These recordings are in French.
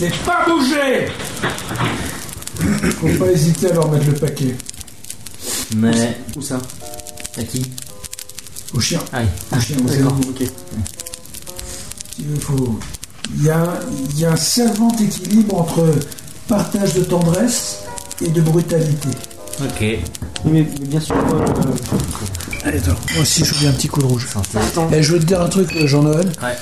C'est pas bouger Faut pas hésiter à leur mettre le paquet. Mais. Où ça À qui? Au chien. Ah oui. Au chien, D'accord, zéro. ok. Il faut. Il y a, il y a un savant équilibre entre partage de tendresse et de brutalité. Ok. Mais, mais bien sûr. euh, Allez, attends, moi aussi je veux bien un petit coup de rouge. Santé. Eh, je veux te dire un truc, Jean-Noël. Ouais.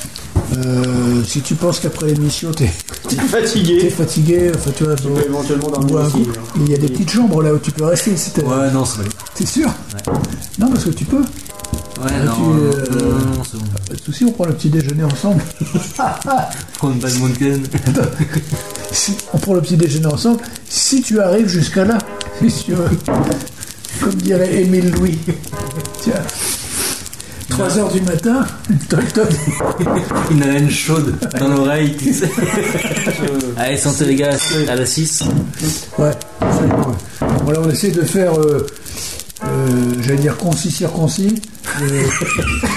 Euh, si tu penses qu'après l'émission t'es fatigué. fatigué, enfin tu vois, Tu peux éventuellement dormir coup. il y a des petites chambres là où tu peux rester si t'es. Ouais, non, c'est bon. T'es sûr Non, parce que tu peux. Ouais, non, tu, non, euh, non, non, non, c'est bon. Pas de soucis, on prend le petit déjeuner ensemble. Prends une badminton. Si- on prend le petit déjeuner ensemble. Si tu arrives jusqu'à là, si tu veux. Comme dirait Émile Louis. Tiens. 3 heures du matin, toc toc. Une haleine chaude dans l'oreille, tu sais. Allez, santé les gars, à la 6. Ouais, absolument. ouais. Bon, là, on essaie de faire, euh, euh, j'allais dire concis, circoncis. Euh,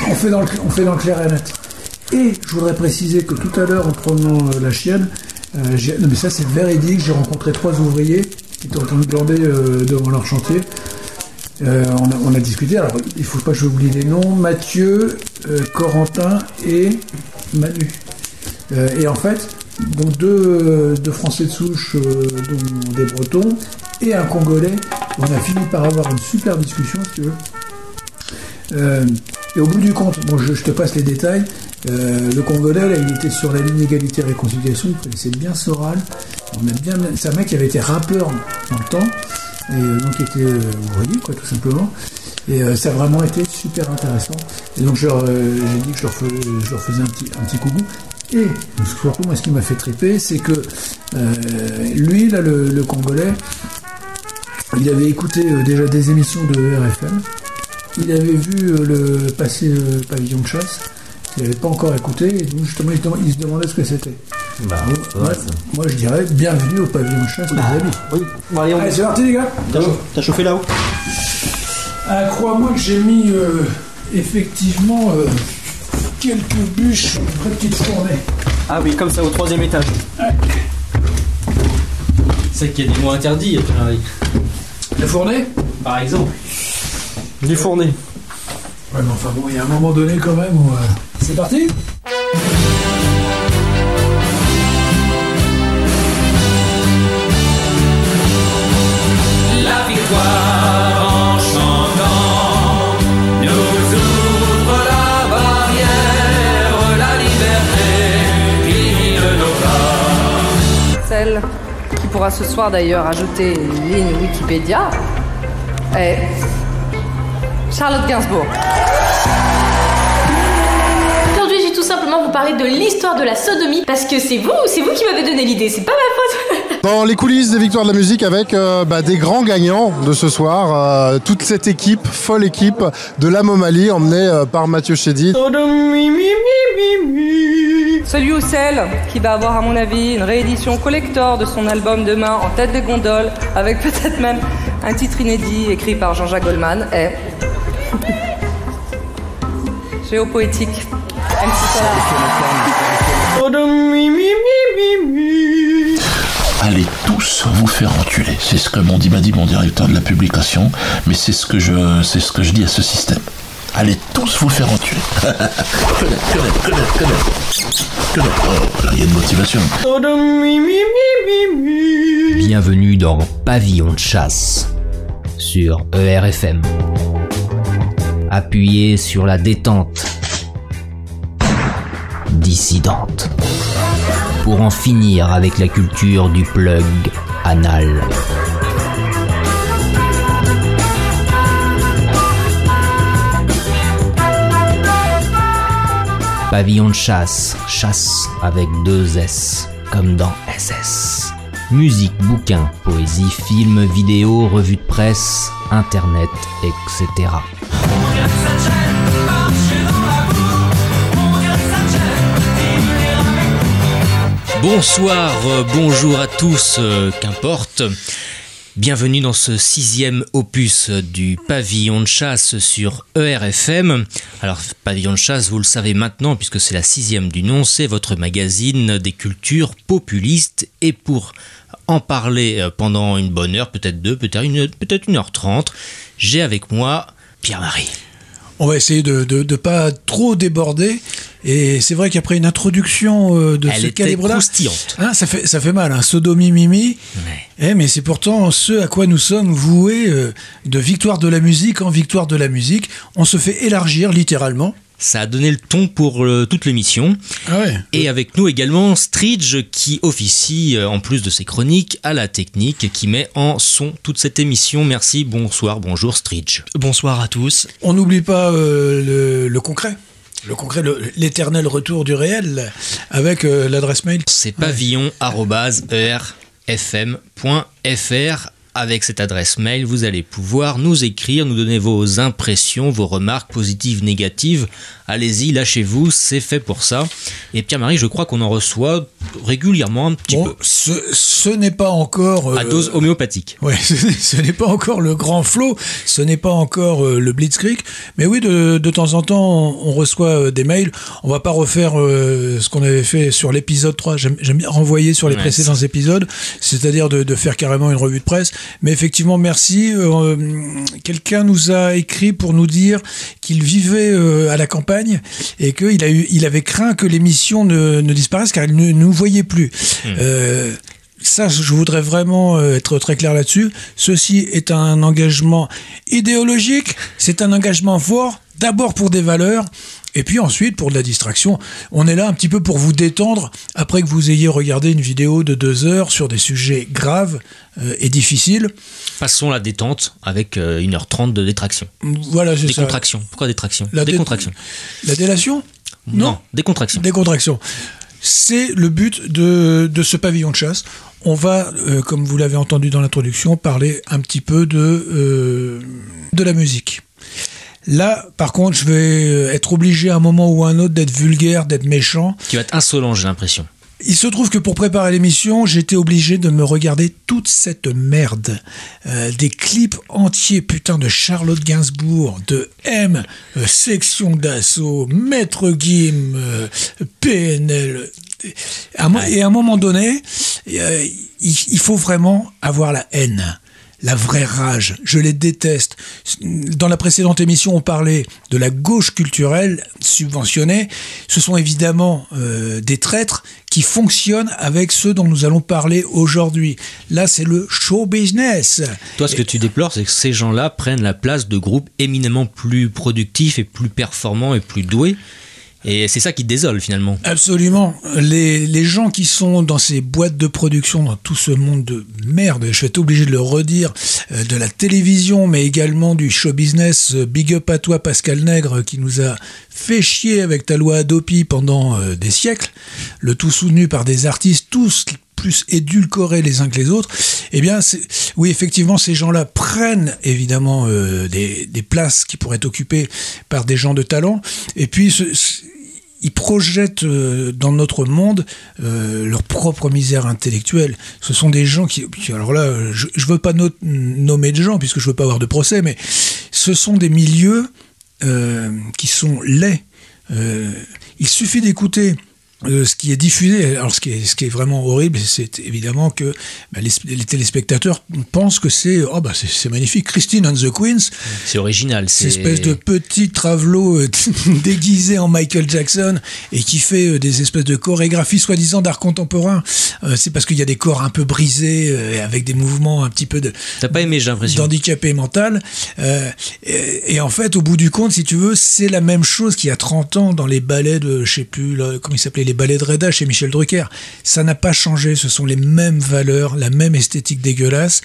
on, fait dans le, on fait dans le clair et net. Et je voudrais préciser que tout à l'heure, en prenant euh, la chienne, euh, j'ai- non mais ça c'est véridique, j'ai rencontré trois ouvriers qui étaient en train de glander euh, devant leur chantier. Euh, on, a, discuté, alors il faut pas que j'oublie les noms, Mathieu, euh, Corentin et Manu. Euh, et en fait, donc deux, Français de souche, dont des Bretons, et un Congolais, on a fini par avoir une super discussion, si tu veux. Et au bout du compte, bon, je, te passe les détails. le Congolais, il était sur la ligne égalité réconciliation, il connaissait bien Soral. On a bien, c'est un mec qui avait été rappeur dans le temps, et euh, donc était euh, ouvrier, quoi, tout simplement. Et euh, ça a vraiment été super intéressant. Et donc leur, euh, j'ai dit que je leur, fais- je leur faisais un petit, un petit coucou. Et surtout, moi, ce qui m'a fait triper, c'est que lui, là, le, Congolais, il avait écouté déjà des émissions de RFM. Il avait vu le passer pavillon de chasse. Il n'avait pas encore écouté. Et donc, justement, il se demandait ce que c'était. Bah, Donc, ouais, moi, je dirais bienvenue au pavillon chasse, les amis. Oui. Bon, allez, on Allez, c'est parti, les gars. T'as chauffé, t'as chauffé là-haut Ah, crois-moi que j'ai mis euh, effectivement euh, quelques bûches, une vraie petite fournée. Ah oui, comme ça, au troisième étage. C'est qu'il y a des mots interdits. La fournée Par exemple. Du fourné. Ouais, mais enfin bon, il y a un moment donné quand même où. euh, C'est parti pourra ce soir d'ailleurs ajouter une ligne Wikipédia est Charlotte Gainsbourg. Aujourd'hui, j'ai tout simplement vous parler de l'histoire de la sodomie parce que c'est vous, c'est vous qui m'avez donné l'idée, c'est pas ma faute. Dans les coulisses des victoires de la musique avec euh, bah, des grands gagnants de ce soir, euh, toute cette équipe, folle équipe de la Momalie emmenée euh, par Mathieu Chédid. Celui ou celle qui va avoir, à mon avis, une réédition collector de son album demain en tête des gondoles, avec peut-être même un titre inédit écrit par Jean-Jacques Goldman, est. Géopoétique. Solar. Allez tous vous faire enculer. C'est ce que m'ont dit, m'a dit mon directeur de la publication, mais c'est ce que je, c'est ce que je dis à ce système. Allez tous vous faire connaître. Connaître. Oh, voilà, il y a une motivation. Bienvenue dans Pavillon de chasse sur ERFM. Appuyez sur la détente dissidente pour en finir avec la culture du plug anal. Pavillon de chasse, chasse avec deux S, comme dans SS. Musique, bouquins, poésie, films, vidéos, revues de presse, internet, etc. Bonsoir, bonjour à tous, euh, qu'importe. Bienvenue dans ce sixième opus du pavillon de chasse sur ERFM. Alors, pavillon de chasse, vous le savez maintenant, puisque c'est la sixième du nom, c'est votre magazine des cultures populistes. Et pour en parler euh, pendant une bonne heure, peut-être deux, peut-être une, peut-être une heure trente, j'ai avec moi Pierre-Marie. On va essayer de ne pas trop déborder. Et c'est vrai qu'après une introduction euh, de Elle ce calibre-là, croustillante. hein, ça, fait, ça fait mal, hein, sodomie mimi. Eh, mais c'est pourtant ce à quoi nous sommes voués euh, de victoire de la musique en victoire de la musique. On se fait élargir littéralement. Ça a donné le ton pour euh, toute l'émission. Ah ouais. Et avec nous également Stridge qui officie, euh, en plus de ses chroniques, à la technique, qui met en son toute cette émission. Merci, bonsoir, bonjour Stridge. Bonsoir à tous. On n'oublie pas euh, le, le concret. Le concret, l'éternel retour du réel avec euh, l'adresse mail. C'est pavillon.efm.fr. Avec cette adresse mail, vous allez pouvoir nous écrire, nous donner vos impressions, vos remarques positives, négatives. Allez-y, lâchez-vous, c'est fait pour ça. Et Pierre-Marie, je crois qu'on en reçoit régulièrement un petit Bon, peu. ce, ce n'est pas encore. À euh, dose homéopathique. Ouais, ce, ce n'est pas encore le grand flot, ce n'est pas encore euh, le blitzkrieg, mais oui, de, de temps en temps, on, on reçoit euh, des mails. On va pas refaire ce qu'on avait fait sur l'épisode 3. J'aime j'aime bien renvoyer sur les Ouais, précédents épisodes, c'est-à-dire de, de faire carrément une revue de presse. Mais effectivement, merci. Euh, Quelqu'un nous a écrit pour nous dire qu'il vivait euh, à la campagne et qu'il a eu, il avait craint que l'émission ne, ne disparaisse car il ne nous voyait plus. Euh, ça, je voudrais vraiment être très clair là-dessus. Ceci est un engagement idéologique, c'est un engagement fort, d'abord pour des valeurs, et puis ensuite pour de la distraction. On est là un petit peu pour vous détendre après que vous ayez regardé une vidéo de deux heures sur des sujets graves euh, et difficiles. Passons la détente avec euh, 1h30 de détraction. Voilà, c'est ça. Décontraction. Pourquoi détraction La dé- Décontraction. La délation? Non, décontraction. Décontraction. C'est le but de, de ce pavillon de chasse. On va, euh, comme vous l'avez entendu dans l'introduction, parler un petit peu de, euh, de la musique. Là, par contre, je vais euh, être obligé à un moment ou à un autre d'être vulgaire, d'être méchant. Qui va être insolent, j'ai l'impression. Il se trouve que pour préparer l'émission, j'étais obligé de me regarder toute cette merde. Euh, des clips entiers, putain, de Charlotte Gainsbourg, de M, euh, Section d'Assaut, Maître Gim, euh, PNL. Et à un moment donné, il faut vraiment avoir la haine. La vraie rage, je les déteste. Dans la précédente émission, on parlait de la gauche culturelle subventionnée. Ce sont évidemment euh, des traîtres qui fonctionnent avec ceux dont nous allons parler aujourd'hui. Là, c'est le show business. Toi, ce que tu déplores, c'est que ces gens-là prennent la place de groupes éminemment plus productifs et plus performants et plus doués. Et c'est ça qui te désole finalement. Absolument. Les, gens qui sont dans ces boîtes de production, dans tout ce monde de merde, je vais être obligé de le redire, euh, de la télévision, mais également du show business. euh, Big up à toi, Pascal Nègre, qui nous a fait chier avec ta loi Adopi pendant euh, des siècles, le tout soutenu par des artistes, tous plus édulcorés les uns que les autres, eh bien, oui, effectivement, ces gens-là prennent évidemment euh, des, places qui pourraient être occupées par des gens de talent, et puis ils projettent euh, dans notre monde leur propre misère intellectuelle. Ce sont des gens qui, alors là, je, je veux pas no- nommer de gens puisque je veux pas avoir de procès, mais ce sont des milieux qui sont laids. Euh, il suffit d'écouter euh, ce qui est diffusé, alors ce qui est, ce qui est vraiment horrible, c'est évidemment que bah, les, les téléspectateurs pensent que c'est oh bah c'est magnifique, Christine and the Queens, C'est original. C'est espèce de petit travelot euh, déguisé en Michael Jackson et qui fait euh, des espèces de chorégraphies soi-disant d'art contemporain. Euh, c'est parce qu'il y a des corps un peu brisés euh, avec des mouvements un petit peu de T'as pas aimé, j'ai l'impression. d'handicapé mental. Et, et en fait, au bout du compte, si tu veux, c'est la même chose qu'il y a 30 ans dans les ballets de, je sais plus, là, comment il s'appelait, les ballets de Reda chez Michel Drucker. Ça n'a pas changé, ce sont les mêmes valeurs, la même esthétique dégueulasse.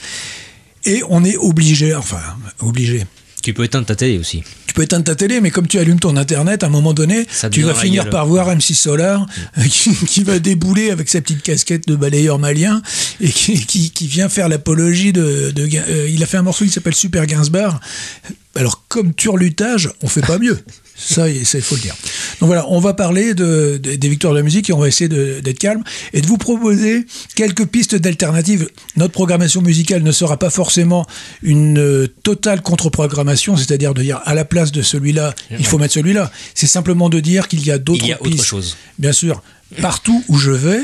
Et on est obligé, enfin, obligé. Tu peux éteindre ta télé aussi. Tu peux éteindre ta télé, mais comme tu allumes ton internet, à un moment donné, Ça tu vas finir gueule. par voir M6 Solar euh, qui, qui va débouler avec sa petite casquette de balayeur malien et qui, qui, qui vient faire l'apologie de. euh, il a fait un morceau qui s'appelle Super Gainsbar. Alors, comme turlutage, on fait pas mieux. Ça, il- faut le dire. Donc voilà, on va parler de, de- des victoires de la musique et on va essayer d'être calme et de vous proposer quelques pistes d'alternatives. Notre programmation musicale ne sera pas forcément une euh, totale contre-programmation, c'est-à-dire de dire à la place de celui-là, il faut mettre celui-là. C'est simplement de dire qu'il y a d'autres Il y a autre pistes. chose. Bien sûr, partout où je vais,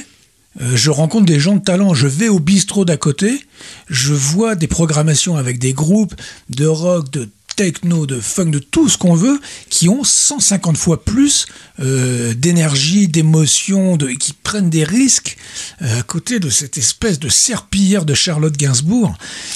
euh, je rencontre des gens de talent. Je vais au bistrot d'à côté, je vois des programmations avec des groupes de rock, de techno, de funk, de tout ce qu'on veut, qui ont 150 fois plus euh, d'énergie, d'émotion, de, qui prennent des risques euh, à côté de cette espèce de serpillière de Charlotte Gainsbourg.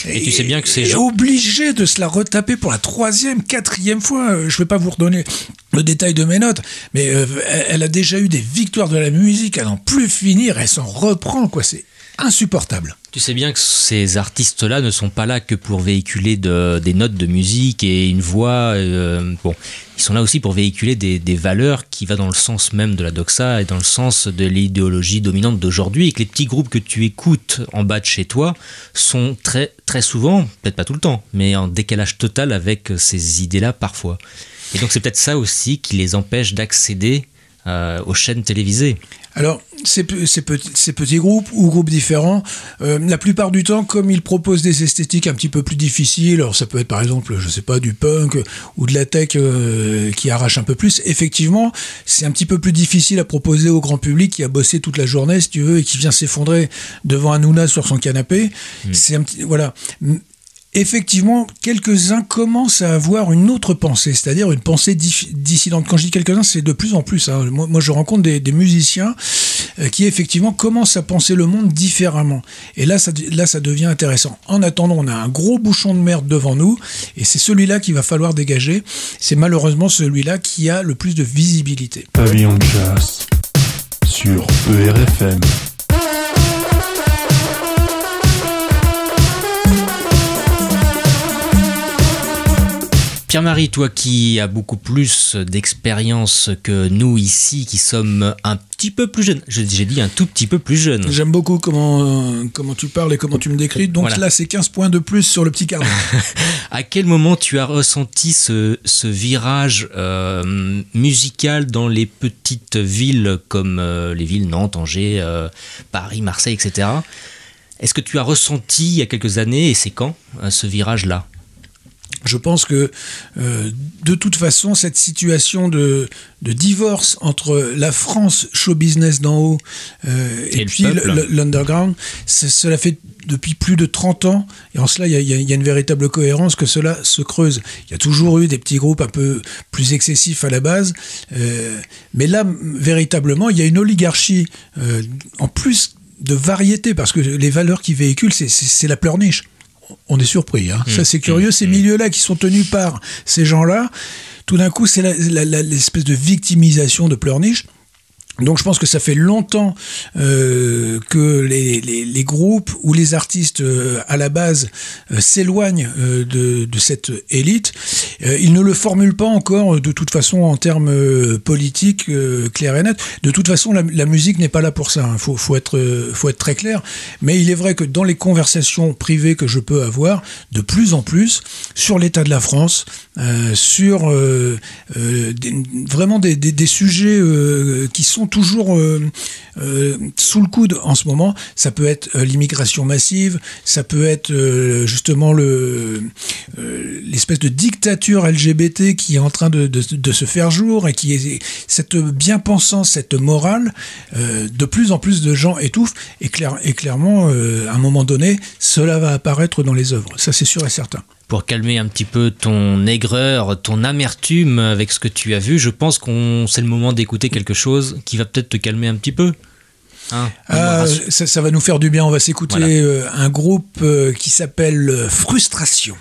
Et tu sais bien que ces est gens- obligé de se la retaper pour la troisième, quatrième fois. Euh, Je ne vais pas vous redonner le détail de mes notes, mais euh, elle elle a déjà eu des victoires de la musique à n'en plus finir. Elle s'en reprend, quoi. C'est insupportable. Tu sais bien que ces artistes-là ne sont pas là que pour véhiculer de- des notes de musique et une voix. euh, bon, ils sont là aussi pour véhiculer des, valeurs qui vont dans le sens même de la doxa et dans le sens de l'idéologie dominante d'aujourd'hui. Et que les petits groupes que tu écoutes en bas de chez toi sont très, très souvent, peut-être pas tout le temps, mais en décalage total avec ces idées-là parfois. Et donc c'est peut-être ça aussi qui les empêche d'accéder euh, aux chaînes télévisées. Alors, ces, ces petits, ces petits groupes ou groupes différents, euh, la plupart du temps, comme ils proposent des esthétiques un petit peu plus difficiles, alors ça peut être par exemple, je sais pas, du punk ou de la tech euh, qui arrache un peu plus, effectivement, c'est un petit peu plus difficile à proposer au grand public qui a bossé toute la journée, si tu veux, et qui vient s'effondrer devant un Nouna sur son canapé. C'est un petit, voilà. Effectivement, quelques-uns commencent à avoir une autre pensée, c'est-à-dire une pensée dissidente. Quand je dis quelques-uns, c'est de plus en plus. hein. Moi, je rencontre des, musiciens euh, qui effectivement commencent à penser le monde différemment. Et là ça, là, ça devient intéressant. En attendant, on a un gros bouchon de merde devant nous, et c'est celui-là qu'il va falloir dégager. C'est malheureusement celui-là qui a le plus de visibilité. Pavillon de chasse sur ERFM. Pierre-Marie, toi qui as beaucoup plus d'expérience que nous ici, qui sommes un petit peu plus jeunes, Je- j'ai dit un tout petit peu plus jeunes. J'aime beaucoup comment, euh, comment tu parles et comment tu me décris. Donc Voilà. là, c'est 15 points de plus sur le petit carnet. À quel moment tu as ressenti ce, ce virage euh, musical dans les petites villes comme euh, les villes Nantes, Angers, Paris, Marseille, etc. Est-ce que tu as ressenti il y a quelques années, et c'est quand, ce virage-là? Je pense que euh, de toute façon, cette situation de, de divorce entre la France show business d'en haut euh, et, puis l'underground, cela fait depuis plus de 30 ans. Et en cela, il y a, y y une véritable cohérence que cela se creuse. Il y a toujours eu des petits groupes un peu plus excessifs à la base. euh, mais là, véritablement, il y a une oligarchie en plus de variété, parce que les valeurs qu'ils véhiculent, c'est la pleurniche. On est surpris. Hein. Ça, c'est curieux. Ces milieux-là qui sont tenus par ces gens-là, tout d'un coup, c'est l'espèce de victimisation de pleurniche. Donc je pense que ça fait longtemps euh, que les, groupes ou les artistes euh, à la base euh, s'éloignent de, cette élite. Ils ne le formulent pas encore de toute façon en termes politiques clairs et nets. De toute façon, la, musique n'est pas là pour ça. Il faut, faut, être, très clair. Mais il est vrai que dans les conversations privées que je peux avoir, de plus en plus, sur l'état de la France, sur vraiment des, sujets qui sont toujours euh, euh, sous le coude en ce moment. Ça peut être euh, l'immigration massive, ça peut être justement le l'espèce de dictature LGBT qui est en train de, se faire jour et qui est cette bien-pensance, cette morale, de plus en plus de gens étouffent et, clair- et clairement, à un moment donné, cela va apparaître dans les œuvres. Ça, c'est sûr et certain. Pour calmer un petit peu ton aigreur, ton amertume avec ce que tu as vu, je pense qu'on c'est le moment d'écouter quelque chose qui va peut-être te calmer un petit peu. Hein Ah, ça, ça va nous faire du bien. On va s'écouter Voilà. euh, un groupe euh, qui s'appelle euh, Frustration.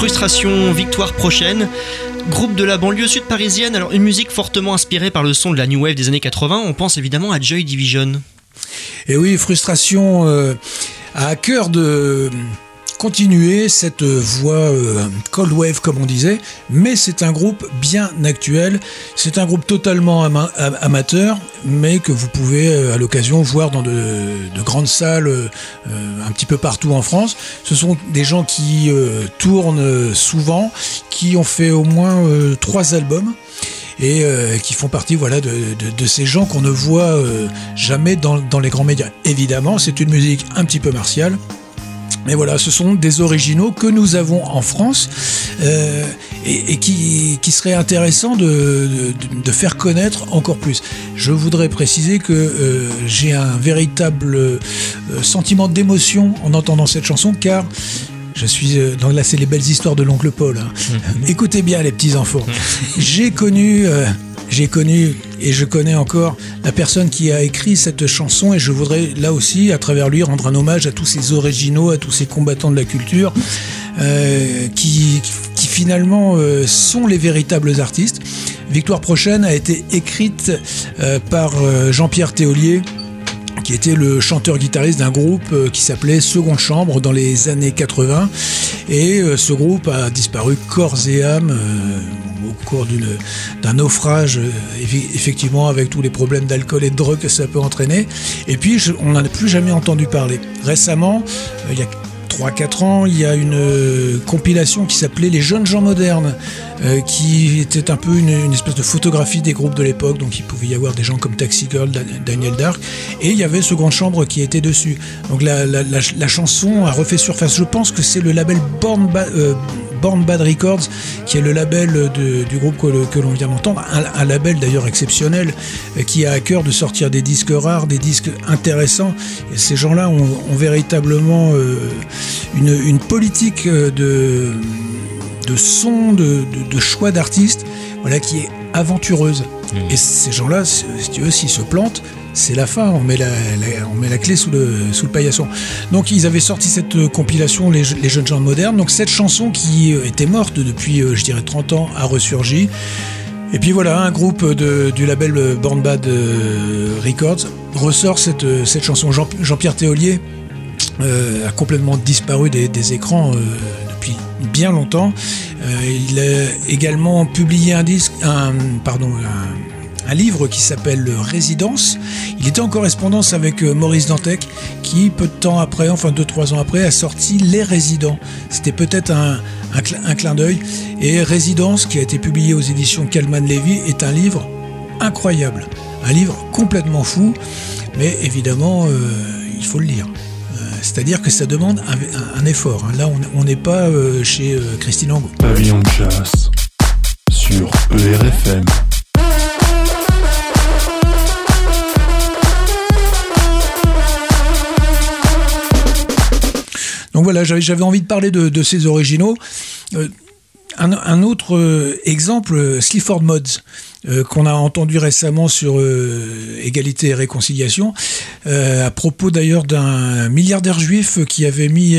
Frustration, Victoire prochaine. Groupe de la banlieue sud parisienne, alors une musique fortement inspirée par le son de la New Wave des années 80, on pense évidemment à Joy Division. Et oui, frustration euh, à cœur de continuer cette voie euh, cold wave comme on disait, mais c'est un groupe bien actuel. C'est un groupe totalement ama- am- amateur, mais que vous pouvez euh, à l'occasion voir dans de, de grandes salles euh, euh, un petit peu partout en France. Ce sont des gens qui euh, tournent euh, souvent, qui ont fait au moins euh, trois albums et euh, qui font partie voilà de, ces gens qu'on ne voit euh, jamais dans, dans les grands médias. Évidemment, c'est une musique un petit peu martiale. Mais voilà, ce sont des originaux que nous avons en France euh, et, qui, qui serait intéressant de faire connaître encore plus. Je voudrais préciser que euh, j'ai un véritable euh, sentiment d'émotion en entendant cette chanson car je suis euh, dans là c'est les belles histoires de l'oncle Paul. hein. Écoutez bien les petits enfants. J'ai connu euh, j'ai connu et je connais encore la personne qui a écrit cette chanson et je voudrais là aussi à travers lui rendre un hommage à tous ces originaux, à tous ces combattants de la culture euh, qui, qui finalement euh, sont les véritables artistes. Victoire prochaine a été écrite par Jean-Pierre Théolier qui était le chanteur-guitariste d'un groupe euh, qui s'appelait Seconde Chambre dans les années 80. Et euh, ce groupe a disparu corps et âme euh, au cours d'un naufrage, effectivement, avec tous les problèmes d'alcool et de drogue que ça peut entraîner. Et puis, on n'en a plus jamais entendu parler. Récemment, il y a 3-4 ans, il y a une euh, compilation qui s'appelait Les jeunes gens modernes, euh, qui était un peu une, espèce de photographie des groupes de l'époque. Donc il pouvait y avoir des gens comme Taxi Girl, Dan- Daniel Dark, et il y avait Seconde Chambre qui était dessus. Donc la chanson a refait surface. Je pense que c'est le label Born, Ba- euh, Born Bad Records, qui est le label de- du groupe que, l'on vient d'entendre, un, un label d'ailleurs exceptionnel, euh, qui a à cœur de sortir des disques rares, des disques intéressants. Et ces gens-là ont, ont véritablement euh, une, une politique euh, de, de son, de, choix d'artistes, voilà, qui est aventureuse. Et ces gens-là, si tu veux, s'ils se plantent, c'est la fin, on met la, clé sous le, paillasson. Donc ils avaient sorti cette euh, compilation, les, Je- les jeunes gens modernes, donc cette chanson qui euh, était morte depuis, euh, je dirais, 30 ans, a ressurgi. Et puis voilà, un groupe du label Born Bad Records ressort cette, chanson. Jean- Jean-Pierre Théolier a complètement disparu des, écrans depuis bien longtemps. Il a également publié un disque, pardon, un, un livre qui s'appelle Résidence. Il était en correspondance avec euh, Maurice Dantec, qui peu de temps après, enfin deux trois ans après, a sorti Les Résidents. C'était peut-être un, un, cl- un clin d'œil. Et Résidence, qui a été publié aux éditions Calman Levy, est un livre incroyable, un livre complètement fou, mais évidemment, euh, il faut le lire. Euh, C'est-à-dire que ça demande un, effort. hein. Là, on n'est pas chez Christine Angot. Pavillon de chasse sur ERFM. Donc voilà, j'avais envie de parler de, ces originaux. Euh, un, autre euh, exemple, euh, Sleaford Mods, qu'on a entendu récemment sur Égalité et Réconciliation, à propos d'ailleurs d'un milliardaire juif qui avait mis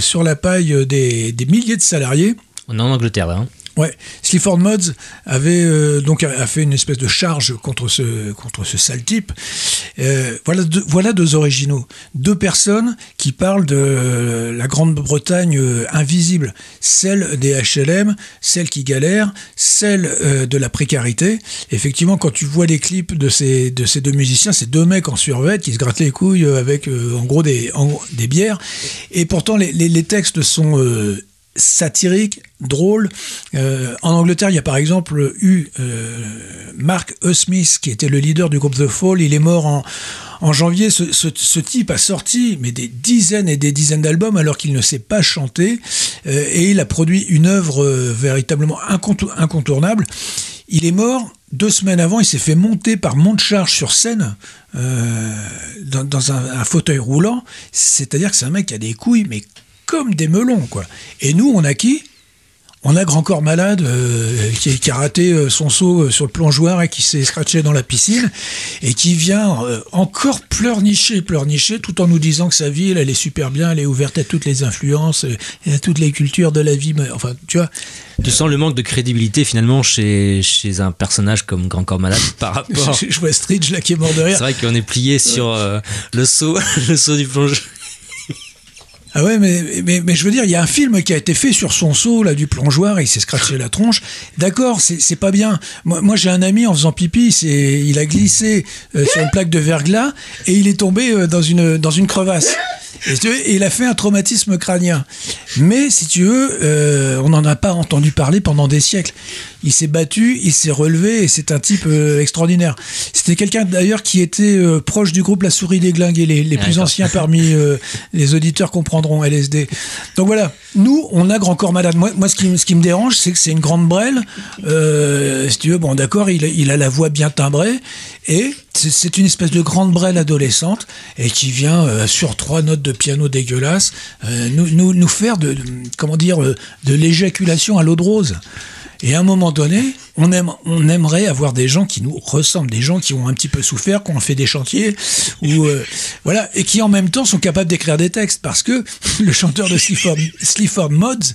sur la paille des, milliers de salariés. En Angleterre, hein. Ouais, Sleaford Mods avait euh, donc a fait une espèce de charge contre ce contre ce sale type. Euh, voilà deux, voilà deux originaux, deux personnes qui parlent de euh, la Grande-Bretagne euh, invisible, celle des HLM, celle qui galère, celle euh, de la précarité. Effectivement, quand tu vois les clips de ces de ces deux musiciens, c'est deux mecs en survêt qui se grattent les couilles avec en gros des en des bières, et pourtant les, les, les textes sont satirique, drôle. Euh, en Angleterre, il y a par exemple eu euh, Mark E. Smith, qui était le leader du groupe The Fall. Il est mort en, janvier. Ce, type a sorti mais des dizaines et des dizaines d'albums alors qu'il ne sait pas chanter. Euh, et il a produit une œuvre véritablement incontour- incontournable. Il est mort deux semaines avant. Il s'est fait monter par monte-charge sur scène dans, dans un, un fauteuil roulant. C'est-à-dire que c'est un mec qui a des couilles, mais comme des melons, quoi. Et nous, on a qui? On a Grand Corps Malade euh, qui, qui a raté euh, son saut euh, sur le plongeoir et qui s'est scratché dans la piscine et qui vient euh, encore pleurnicher, pleurnicher, tout en nous disant que sa vie, elle, est super bien, elle est ouverte à toutes les influences et à toutes les cultures de la vie. Mais, Enfin, tu vois, Tu sens le manque de crédibilité finalement chez, chez un personnage comme Grand Corps Malade par rapport. je, je vois Stridge là qui est mort de C'est rire. vrai qu'on est plié sur le saut, le saut du plongeur. Ah ouais, mais, mais, mais je veux dire, il y a un film qui a été fait sur son saut là du plongeoir et il s'est scratché la tronche. D'accord, c'est pas bien. Moi, j'ai un ami en faisant pipi, il a glissé euh, sur une plaque de verglas et il est tombé euh, dans une dans une crevasse. Et il a fait un traumatisme crânien. Mais si tu veux, euh, on n'en a pas entendu parler pendant des siècles. Il s'est battu, il s'est relevé et c'est un type euh, extraordinaire. C'était quelqu'un d'ailleurs qui était euh, proche du groupe La Souris des Glingues et les, les plus anciens parmi euh, les auditeurs comprendront LSD. Donc voilà, nous, on a Grand Corps Malade. Moi, moi ce, qui, me- ce qui me dérange, c'est que c'est une grande brêle. Si tu veux, bon, d'accord, il, a- il a la voix bien timbrée et c'est- une espèce de grande brêle adolescente et qui vient euh, sur trois notes de piano dégueulasses euh, nous, nous, nous faire de, de- comment dire de l'éjaculation à l'eau de rose. Et à un moment donné, on, aime, on aimerait avoir des gens qui nous ressemblent, des gens qui ont un petit peu souffert, qui ont fait des chantiers, ou euh, voilà, et qui en même temps sont capables d'écrire des textes, parce que le chanteur de Sleaford, Sleaford Mods,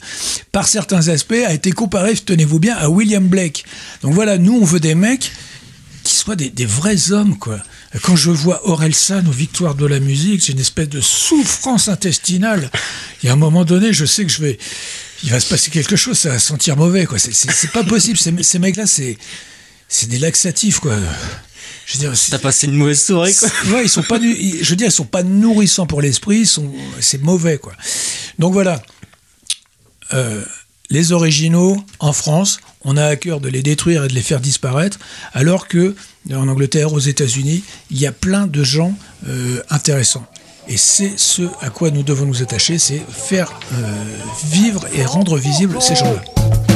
par certains aspects, a été comparé, tenez-vous bien, à William Blake. Donc voilà, nous on veut des mecs qui soient des, vrais hommes, quoi. Quand je vois Orelsan aux Victoires de la musique, c'est une espèce de souffrance intestinale. Il y a un moment donné, je sais que je vais, il va se passer quelque chose, ça va sentir mauvais, quoi. C'est- pas possible. Ces, ces mecs-là, c'est, c'est des laxatifs, quoi. Je veux dire, T'as passé une mauvaise soirée quoi. Ouais, ils sont pas, je veux dire, ils sont pas nourrissants pour l'esprit, sont, c'est mauvais, quoi. Donc voilà. Euh, les originaux en France, on a à cœur de les détruire et de les faire disparaître, alors que en Angleterre, aux États-Unis, il y a plein de gens euh, intéressants. Et c'est ce à quoi nous devons nous attacher, c'est faire euh, vivre et rendre visibles ces gens-là.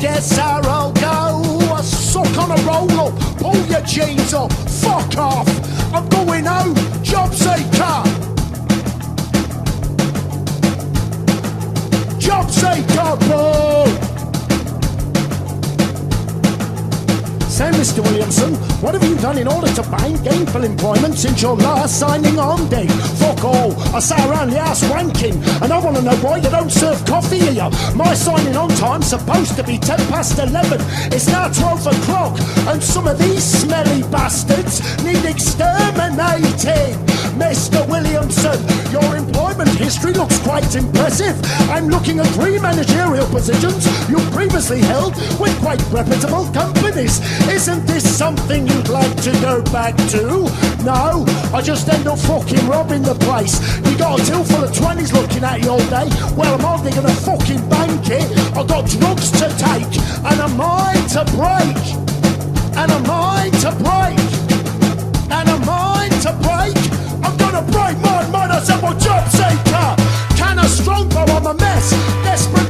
Guess I'll go. A sock on a roll up, pull your jeans up, fuck off. What have you done in order to find gainful employment since your last signing on day? Fuck all. I sat around the house wanking, and I want to know why you don't serve coffee here. My signing on time's supposed to be 10 past 11. It's now 12 o'clock, and some of these smelly bastards need exterminating. Mr. Williamson, your employment history looks quite impressive. I'm looking at three managerial positions you previously held with quite reputable companies. Isn't this something you'd like to go back to? No, I just end up fucking robbing the place. You got a till full of 20s looking at you all day. Well, I'm hardly gonna fucking bank it. I've got drugs to take and a mind to break. And a mind to break and a mind to break. I'm gonna break my mind as I'm a job seeker. Can a strong bow on the mess, desperately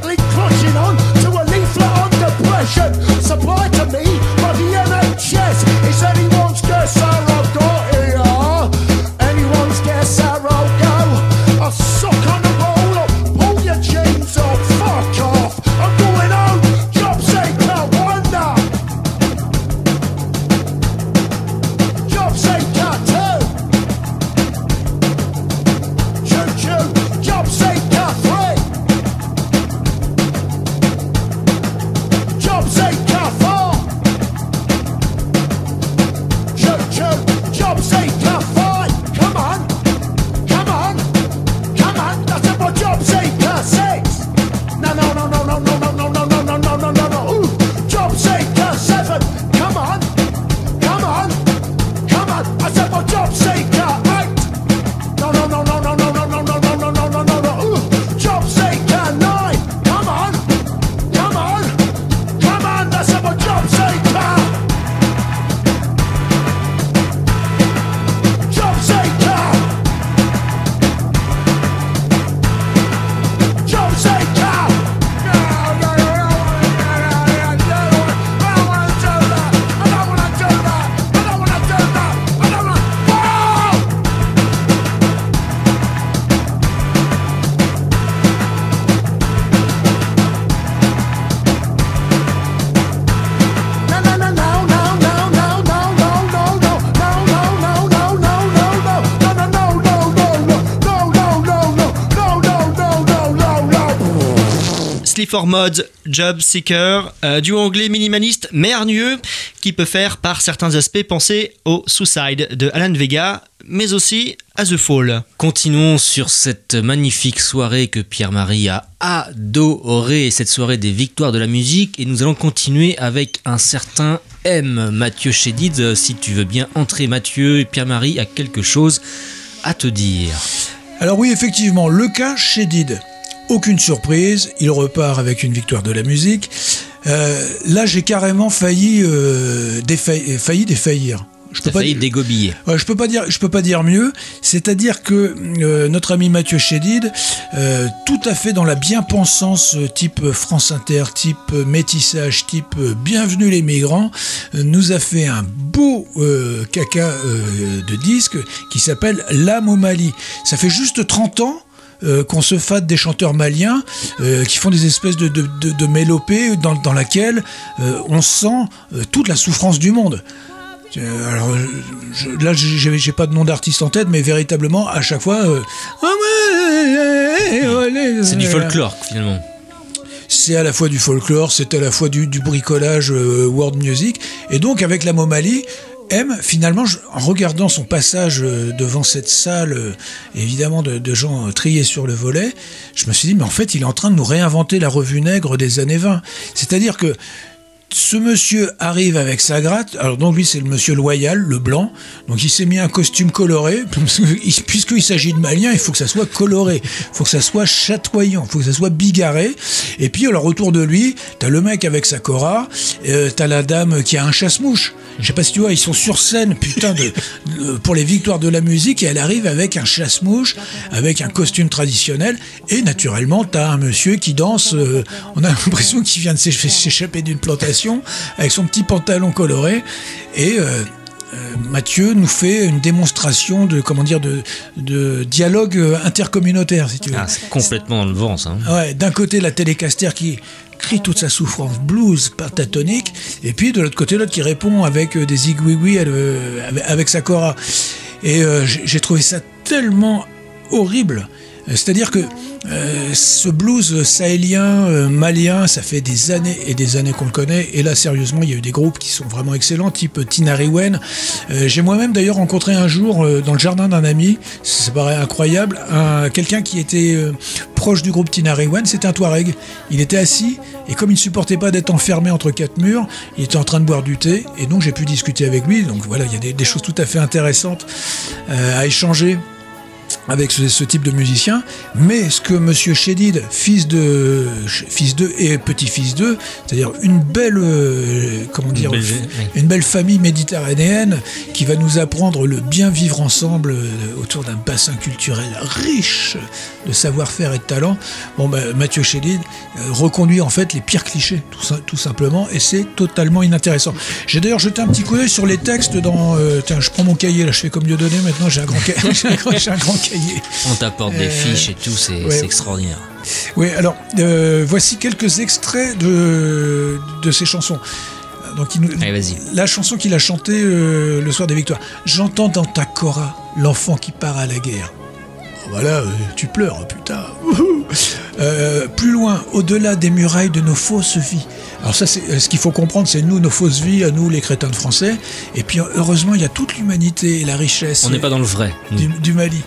Before Mod, Job Seeker, euh, duo anglais minimaliste mais hargneux qui peut faire par certains aspects penser au Suicide de Alan Vega, mais aussi à The Fall. Continuons sur cette magnifique soirée que Pierre-Marie a adoré, cette soirée des victoires de la musique, et nous allons continuer avec un certain M. Mathieu Chédid, si tu veux bien entrer Mathieu, et Pierre-Marie a quelque chose à te dire. Alors oui, effectivement, le cas Chédid. Aucune surprise, il repart avec une victoire de la musique. Euh, là, j'ai carrément failli, euh, défaillir, failli défaillir. Je T'as failli dégobiller. Ouais, je peux pas dire, je peux pas dire mieux. C'est-à-dire que euh, notre ami Mathieu Chédid, euh, tout à fait dans la bien-pensance euh, type France Inter, type euh, métissage, type euh, Bienvenue les migrants, euh, nous a fait un beau euh, caca euh, de disque qui s'appelle L'âme au Mali. Ça fait juste 30 ans euh, qu'on se fâte des chanteurs maliens euh, qui font des espèces de, de, de, de mélopées dans, dans laquelle euh, on sent toute la souffrance du monde. Alors je- là, j'ai pas de nom d'artiste en tête, mais véritablement à chaque fois, euh, C'est du folklore finalement. c'est à la fois du folklore, c'est à la fois du, du bricolage euh, world music, et donc avec la Momali, M, finalement, en regardant son passage euh, devant cette salle, euh, évidemment de, de gens euh, triés sur le volet, je me suis dit, mais en fait, il est en train de nous réinventer la revue nègre des années 20. C'est-à-dire que ce monsieur arrive avec sa gratte. Alors donc lui c'est le monsieur loyal, le blanc. Donc il s'est mis un costume coloré. Il- Puisqu'il s'agit de malien, il faut que ça soit coloré. Il faut que ça soit chatoyant. Il faut que ça soit bigarré. Et puis alors autour de lui, t'as le mec avec sa cora. Euh, t'as la dame qui a un chasse-mouche. Je sais pas si tu vois, ils sont sur scène, putain, de, pour les victoires de la musique, et elle arrive avec un chasse-mouche, avec un costume traditionnel, et naturellement, t'as un monsieur qui danse, euh, on a l'impression qu'il vient de s'éch- s'échapper d'une plantation, avec son petit pantalon coloré, et euh, euh, Mathieu nous fait une démonstration de, comment dire, de, de dialogue euh, intercommunautaire, si tu veux. Ah, c'est complètement dans le vent ça. hein. Ouais, d'un côté la télécaster qui crie toute sa souffrance blues pentatonique, et puis de l'autre côté l'autre qui répond avec des zigouigouis euh, avec, avec sa cora. Et euh, j'ai trouvé ça tellement horrible. Euh, C'est-à-dire que euh, ce blues sahélien, euh, malien, ça fait des années et des années qu'on le connaît. Et là, sérieusement, il y a eu des groupes qui sont vraiment excellents, type Tinariwen. Euh, J'ai moi-même d'ailleurs rencontré un jour dans le jardin d'un ami, ça paraît incroyable, un- quelqu'un qui était proche du groupe Tinariwen, c'était un Touareg. Il était assis et comme il ne supportait pas d'être enfermé entre quatre murs, il était en train de boire du thé et donc j'ai pu discuter avec lui. Donc voilà, il y a des, des choses tout à fait intéressantes à échanger avec ce, ce type de musicien, mais ce que Monsieur Chédid, fils de fils de et petit-fils d'eux, c'est-à-dire une belle euh, comment dire belle- une belle famille méditerranéenne qui va nous apprendre le bien vivre ensemble euh, autour d'un bassin culturel riche de savoir-faire et de talent. Bon, bah, Mathieu Chédid euh, reconduit en fait les pires clichés, tout, sim- tout simplement, et c'est totalement inintéressant. J'ai d'ailleurs jeté un petit coup d'œil sur les textes dans. euh, tiens, je prends mon cahier là, je fais comme Dieu donné. Maintenant, j'ai un grand cahier. cahier. On t'apporte des Euh, fiches et tout, c'est ouais. extraordinaire. Oui, alors euh, voici quelques extraits de, de ces chansons. Donc, il nous- Allez, vas-y. la chanson qu'il a chantée euh, le soir des victoires. J'entends dans ta cora l'enfant qui part à la guerre. Voilà, euh, tu pleures, putain. Euh, plus loin, au-delà des murailles de nos fausses vies. Alors ça, c'est euh, ce qu'il faut comprendre, c'est nous, nos fausses vies, à nous, les crétins de français. Et puis, heureusement, il y a toute l'humanité et la richesse. On n'est pas dans le vrai. du, du Mali.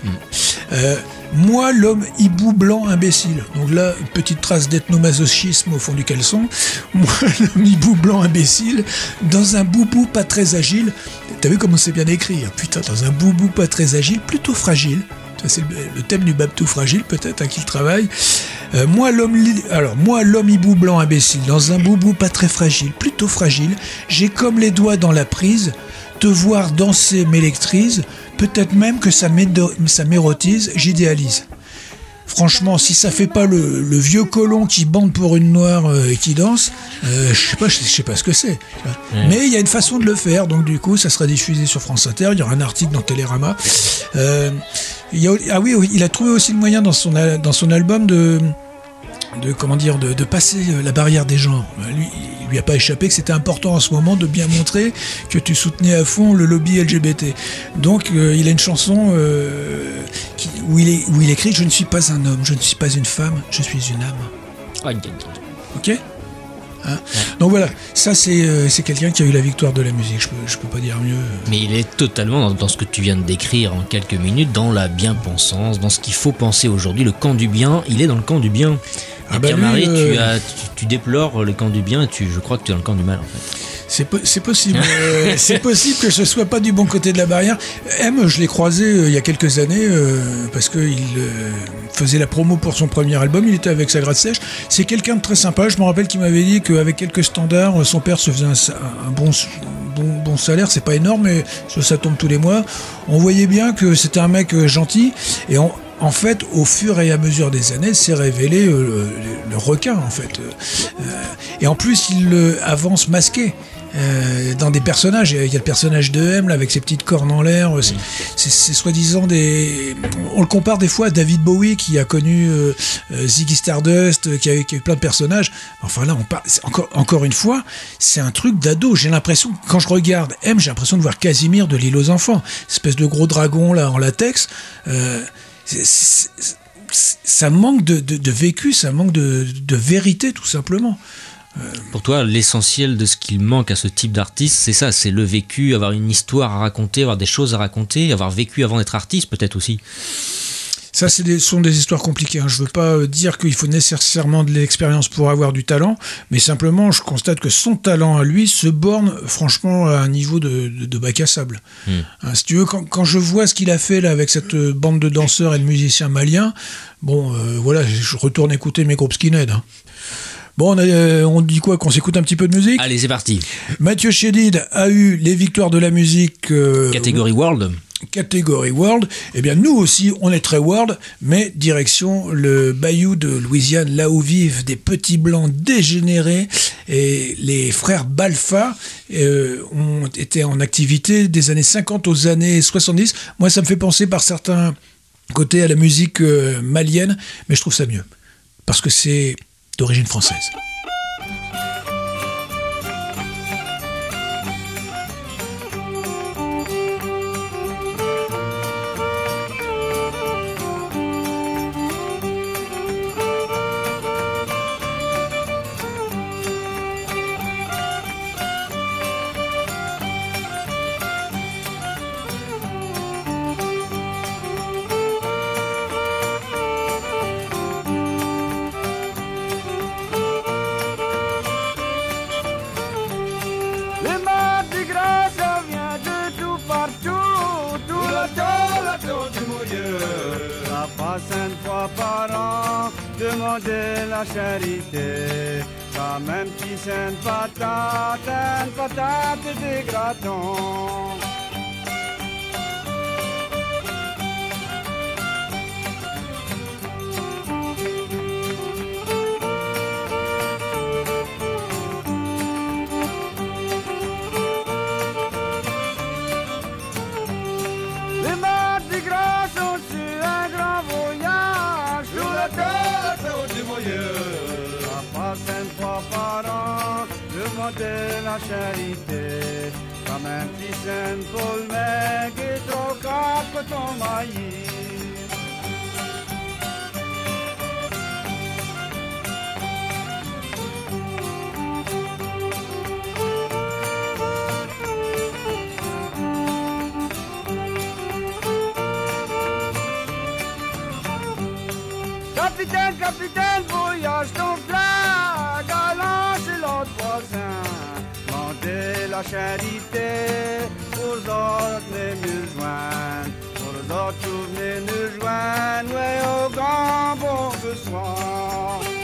Euh, moi, l'homme hibou blanc imbécile. Donc là, une petite trace d'ethnomasochisme au fond du caleçon. Moi, l'homme hibou blanc imbécile, dans un boubou pas très agile. T'as vu comment c'est bien écrit hein? Putain, dans un boubou pas très agile, plutôt fragile. C'est le, thème du babtou fragile, peut-être, à qui il travaille. Euh, moi, l'homme, alors moi, l'homme hibou blanc imbécile, dans un boubou pas très fragile, plutôt fragile, j'ai comme les doigts dans la prise. Te voir danser m'électrise, peut-être même que ça m'érotise, j'idéalise. Franchement, si ça fait pas le, le vieux colon qui bande pour une noire euh, et qui danse, euh, je sais pas, je sais, pas ce que c'est. Mais il y a une façon de le faire, donc du coup, ça sera diffusé sur France Inter. Il y aura un article dans Télérama. Euh, il y a- ah oui, il a trouvé aussi le moyen dans son dans son album de de comment dire de, de passer euh, la barrière des genres. Euh, Lui, il lui a pas échappé que c'était important en ce moment de bien montrer que tu soutenais à fond le lobby LGBT. Donc euh, il a une chanson euh, qui- où, il est, où il écrit Je ne suis pas un homme, je ne suis pas une femme, je suis une âme. Aïe. Ok? Hein? Donc voilà, ça c'est euh, quelqu'un qui a eu la victoire de la musique, je peux, je peux pas dire mieux. Mais il est totalement dans, dans ce que tu viens de décrire en quelques minutes, dans la bien-pensance, dans ce qu'il faut penser aujourd'hui. Le camp du bien, il est dans le camp du bien. Ah bah Pierre-Marie, lui, tu, euh, as- tu, tu déplores le camp du bien et tu, je crois que tu es dans le camp du mal en fait. C'est po- c'est possible. euh, c'est possible que je sois pas du bon côté de la barrière. M, je l'ai croisé euh, il y a quelques années euh, parce qu'il faisait la promo pour son premier album. Il était avec sa gratte sèche. C'est quelqu'un de très sympa. Je me rappelle qu'il m'avait dit qu'avec quelques standards, son père se faisait un, bon, bon, bon salaire. C'est pas énorme, mais ça, ça tombe tous les mois. On voyait bien que c'était un mec gentil et on- en fait, au fur et à mesure des années, s'est révélé euh, le, requin, en fait. Euh, et en plus, il avance masqué. euh, dans des personnages, il y a le personnage de M là, avec ses petites cornes en l'air. C'est- soi-disant des. On le compare des fois à David Bowie qui a connu Ziggy Stardust, qui a, eu, plein de personnages. Enfin là, Encore, encore une fois, c'est un truc d'ado. J'ai l'impression, quand je regarde M, j'ai l'impression de voir Casimir de l'île aux enfants, espèce de gros dragon là en latex. Euh, ça manque de, vécu, ça manque de, de vérité tout simplement. Pour toi, l'essentiel de ce qu'il manque à ce type d'artiste, c'est ça, c'est le vécu, avoir une histoire à raconter, avoir des choses à raconter, avoir vécu avant d'être artiste peut-être aussi. Ça, ce sont des histoires compliquées. hein. Je veux pas euh, dire qu'il faut nécessairement de l'expérience pour avoir du talent, mais simplement, je constate que son talent à lui se borne franchement à un niveau de, de, de bac à sable. Hein, si tu veux, quand, quand je vois ce qu'il a fait là avec cette euh, bande de danseurs et de musiciens maliens, bon, euh, voilà, je retourne écouter mes groupes skinhead. hein. Bon, on, a, euh, on dit quoi? Qu'on s'écoute un petit peu de musique? Allez, c'est parti. Mathieu Chédid a eu les victoires de la musique. euh, Catégorie World. Catégorie World, eh bien nous aussi on est très World, mais direction le bayou de Louisiane, là où vivent des petits blancs dégénérés et les frères Balfa euh, ont été en activité des années 50 aux années 70. Moi ça me fait penser par certains côtés à la musique euh, malienne, mais je trouve ça mieux parce que c'est d'origine française. Patate la charité, aux autres venez nous joindre. Pour les autres, venez nous joindre, ouais, au grand bon soir.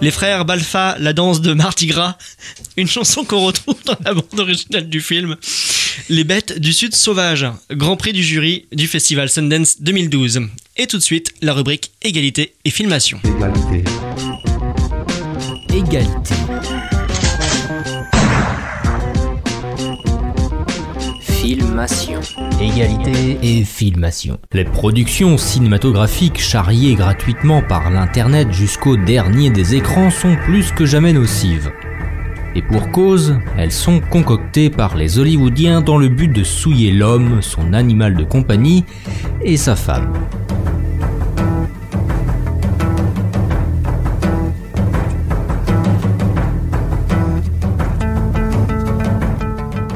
Les frères Balfa, la danse de Mardi Gras, une chanson qu'on retrouve dans la bande originale du film. Les bêtes du Sud sauvage, Grand Prix du jury du festival Sundance 2012. Et tout de suite, la rubrique égalité et filmation. Égalité. Filmation. Égalité et filmation. Les productions cinématographiques charriées gratuitement par l'Internet jusqu'au dernier des écrans sont plus que jamais nocives. Et pour cause, elles sont concoctées par les Hollywoodiens dans le but de souiller l'homme, son animal de compagnie et sa femme.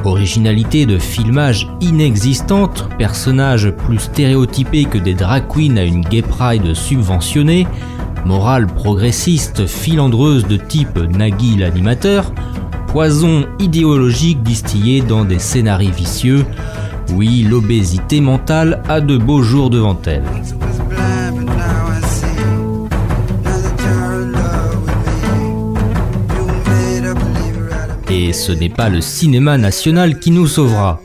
Originalité de filmage inexistante, personnages plus stéréotypés que des drag queens à une gay pride subventionnée, morale progressiste filandreuse de type Nagui l'animateur, poison idéologique distillé dans des scénarios vicieux, oui, l'obésité mentale a de beaux jours devant elle. Et ce n'est pas le cinéma national qui nous sauvera.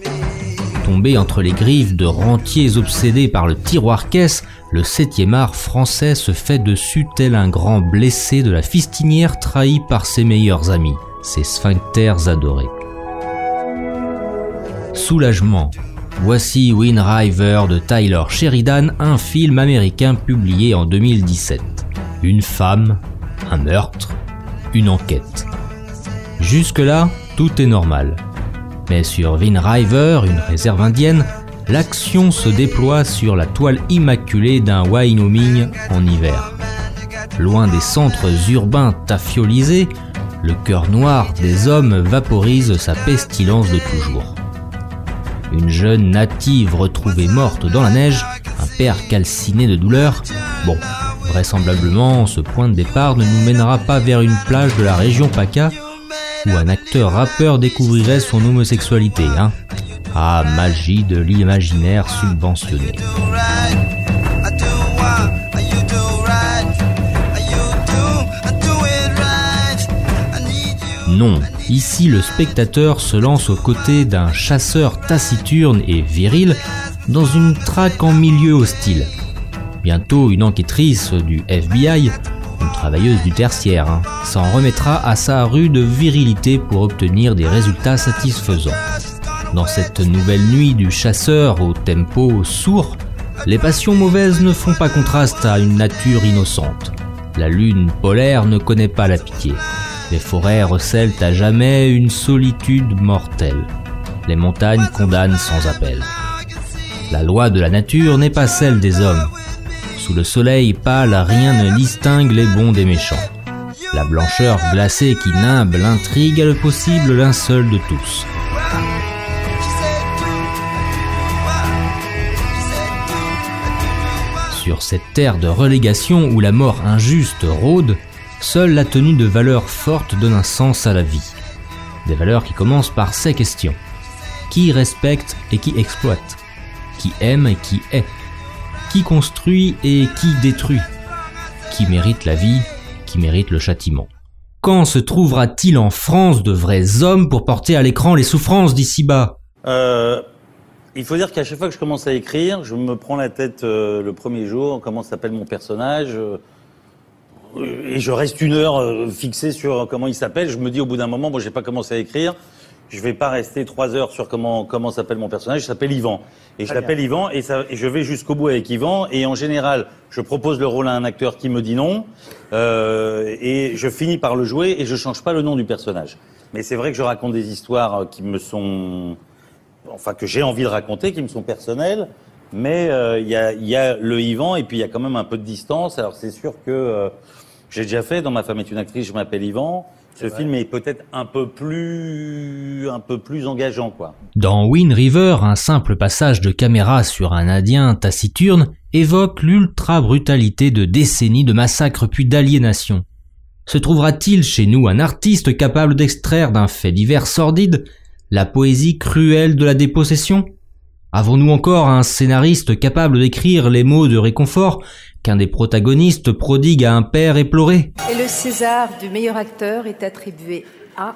Tombé entre les griffes de rentiers obsédés par le tiroir-caisse, le 7 art français se fait dessus tel un grand blessé de la fistinière trahi par ses meilleurs amis, ses sphincters adorés. Soulagement. Voici Wind River de Tyler Sheridan, un film américain publié en 2017. Une femme, un meurtre, une enquête. Jusque-là, tout est normal. Mais sur Vin River, une réserve indienne, l'action se déploie sur la toile immaculée d'un Wyoming en hiver. Loin des centres urbains tafiolisés, le cœur noir des hommes vaporise sa pestilence de toujours. Une jeune native retrouvée morte dans la neige, un père calciné de douleur. Bon, vraisemblablement, ce point de départ ne nous mènera pas vers une plage de la région PACA un acteur rappeur découvrirait son homosexualité, hein Ah, magie de l'imaginaire subventionné. Non, ici le spectateur se lance aux côtés d'un chasseur taciturne et viril dans une traque en milieu hostile. Bientôt, une enquêtrice du FBI une travailleuse du tertiaire, hein, s'en remettra à sa rude virilité pour obtenir des résultats satisfaisants. Dans cette nouvelle nuit du chasseur au tempo sourd, les passions mauvaises ne font pas contraste à une nature innocente. La lune polaire ne connaît pas la pitié. Les forêts recèlent à jamais une solitude mortelle. Les montagnes condamnent sans appel. La loi de la nature n'est pas celle des hommes. Sous le soleil pâle, rien ne distingue les bons des méchants. La blancheur glacée qui nimbe l'intrigue est le possible linceul de tous. Sur cette terre de relégation où la mort injuste rôde, seule la tenue de valeurs fortes donne un sens à la vie. Des valeurs qui commencent par ces questions. Qui respecte et qui exploite? Qui aime et qui est? Qui construit et qui détruit Qui mérite la vie Qui mérite le châtiment. Quand se trouvera-t-il en France de vrais hommes pour porter à l'écran les souffrances d'ici-bas? Euh, Il faut dire qu'à chaque fois que je commence à écrire, je me prends la tête euh, le premier jour, comment s'appelle mon personnage, euh, et je reste une heure euh, fixé sur comment il s'appelle. Je me dis au bout d'un moment, bon, j'ai pas commencé à écrire, je vais pas rester trois heures sur comment comment s'appelle mon personnage. Il s'appelle Yvan et je l'appelle Yvan et, ça, et je vais jusqu'au bout avec Yvan. Et en général, je propose le rôle à un acteur qui me dit non euh, et je finis par le jouer et je change pas le nom du personnage. Mais c'est vrai que je raconte des histoires qui me sont, enfin que j'ai envie de raconter, qui me sont personnelles. Mais euh, il y, a, y a le Yvan et puis il y a quand même un peu de distance. Alors c'est sûr que euh, j'ai déjà fait dans Ma femme est une actrice, je m'appelle Yvan. Ce film est peut-être un peu plus, un peu plus engageant, quoi. Dans Wind River, un simple passage de caméra sur un Indien taciturne évoque l'ultra-brutalité de décennies de massacres puis d'aliénation. Se trouvera-t-il chez nous un artiste capable d'extraire d'un fait divers sordide la poésie cruelle de la dépossession? Avons-nous encore un scénariste capable d'écrire les mots de réconfort qu'un des protagonistes prodigue à un père éploré. Et le César du meilleur acteur est attribué à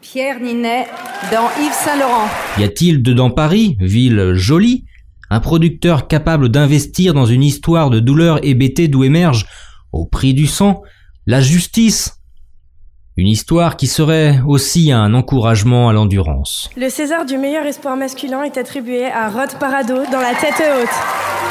Pierre Ninet dans Yves Saint-Laurent. Y a-t-il dedans Paris, ville jolie, un producteur capable d'investir dans une histoire de douleur hébétée d'où émerge, au prix du sang, la justice? Une histoire qui serait aussi un encouragement à l'endurance. Le César du meilleur espoir masculin est attribué à Rod Parado dans La tête haute.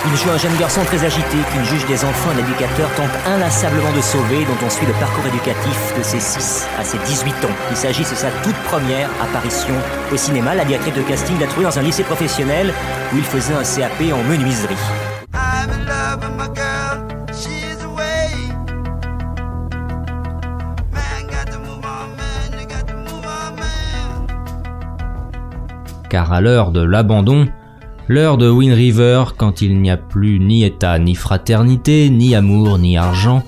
Il joue un jeune garçon très agité qu'une juge des enfants et l'éducateur tente inlassablement de sauver, dont on suit le parcours éducatif de ses 6 à ses 18 ans. Il s'agit de sa toute première apparition au cinéma. La directrice de casting l'a trouvé dans un lycée professionnel où il faisait un CAP en menuiserie. Car à l'heure de l'abandon, l'heure de Wind River, quand il n'y a plus ni état, ni fraternité, ni amour, ni argent,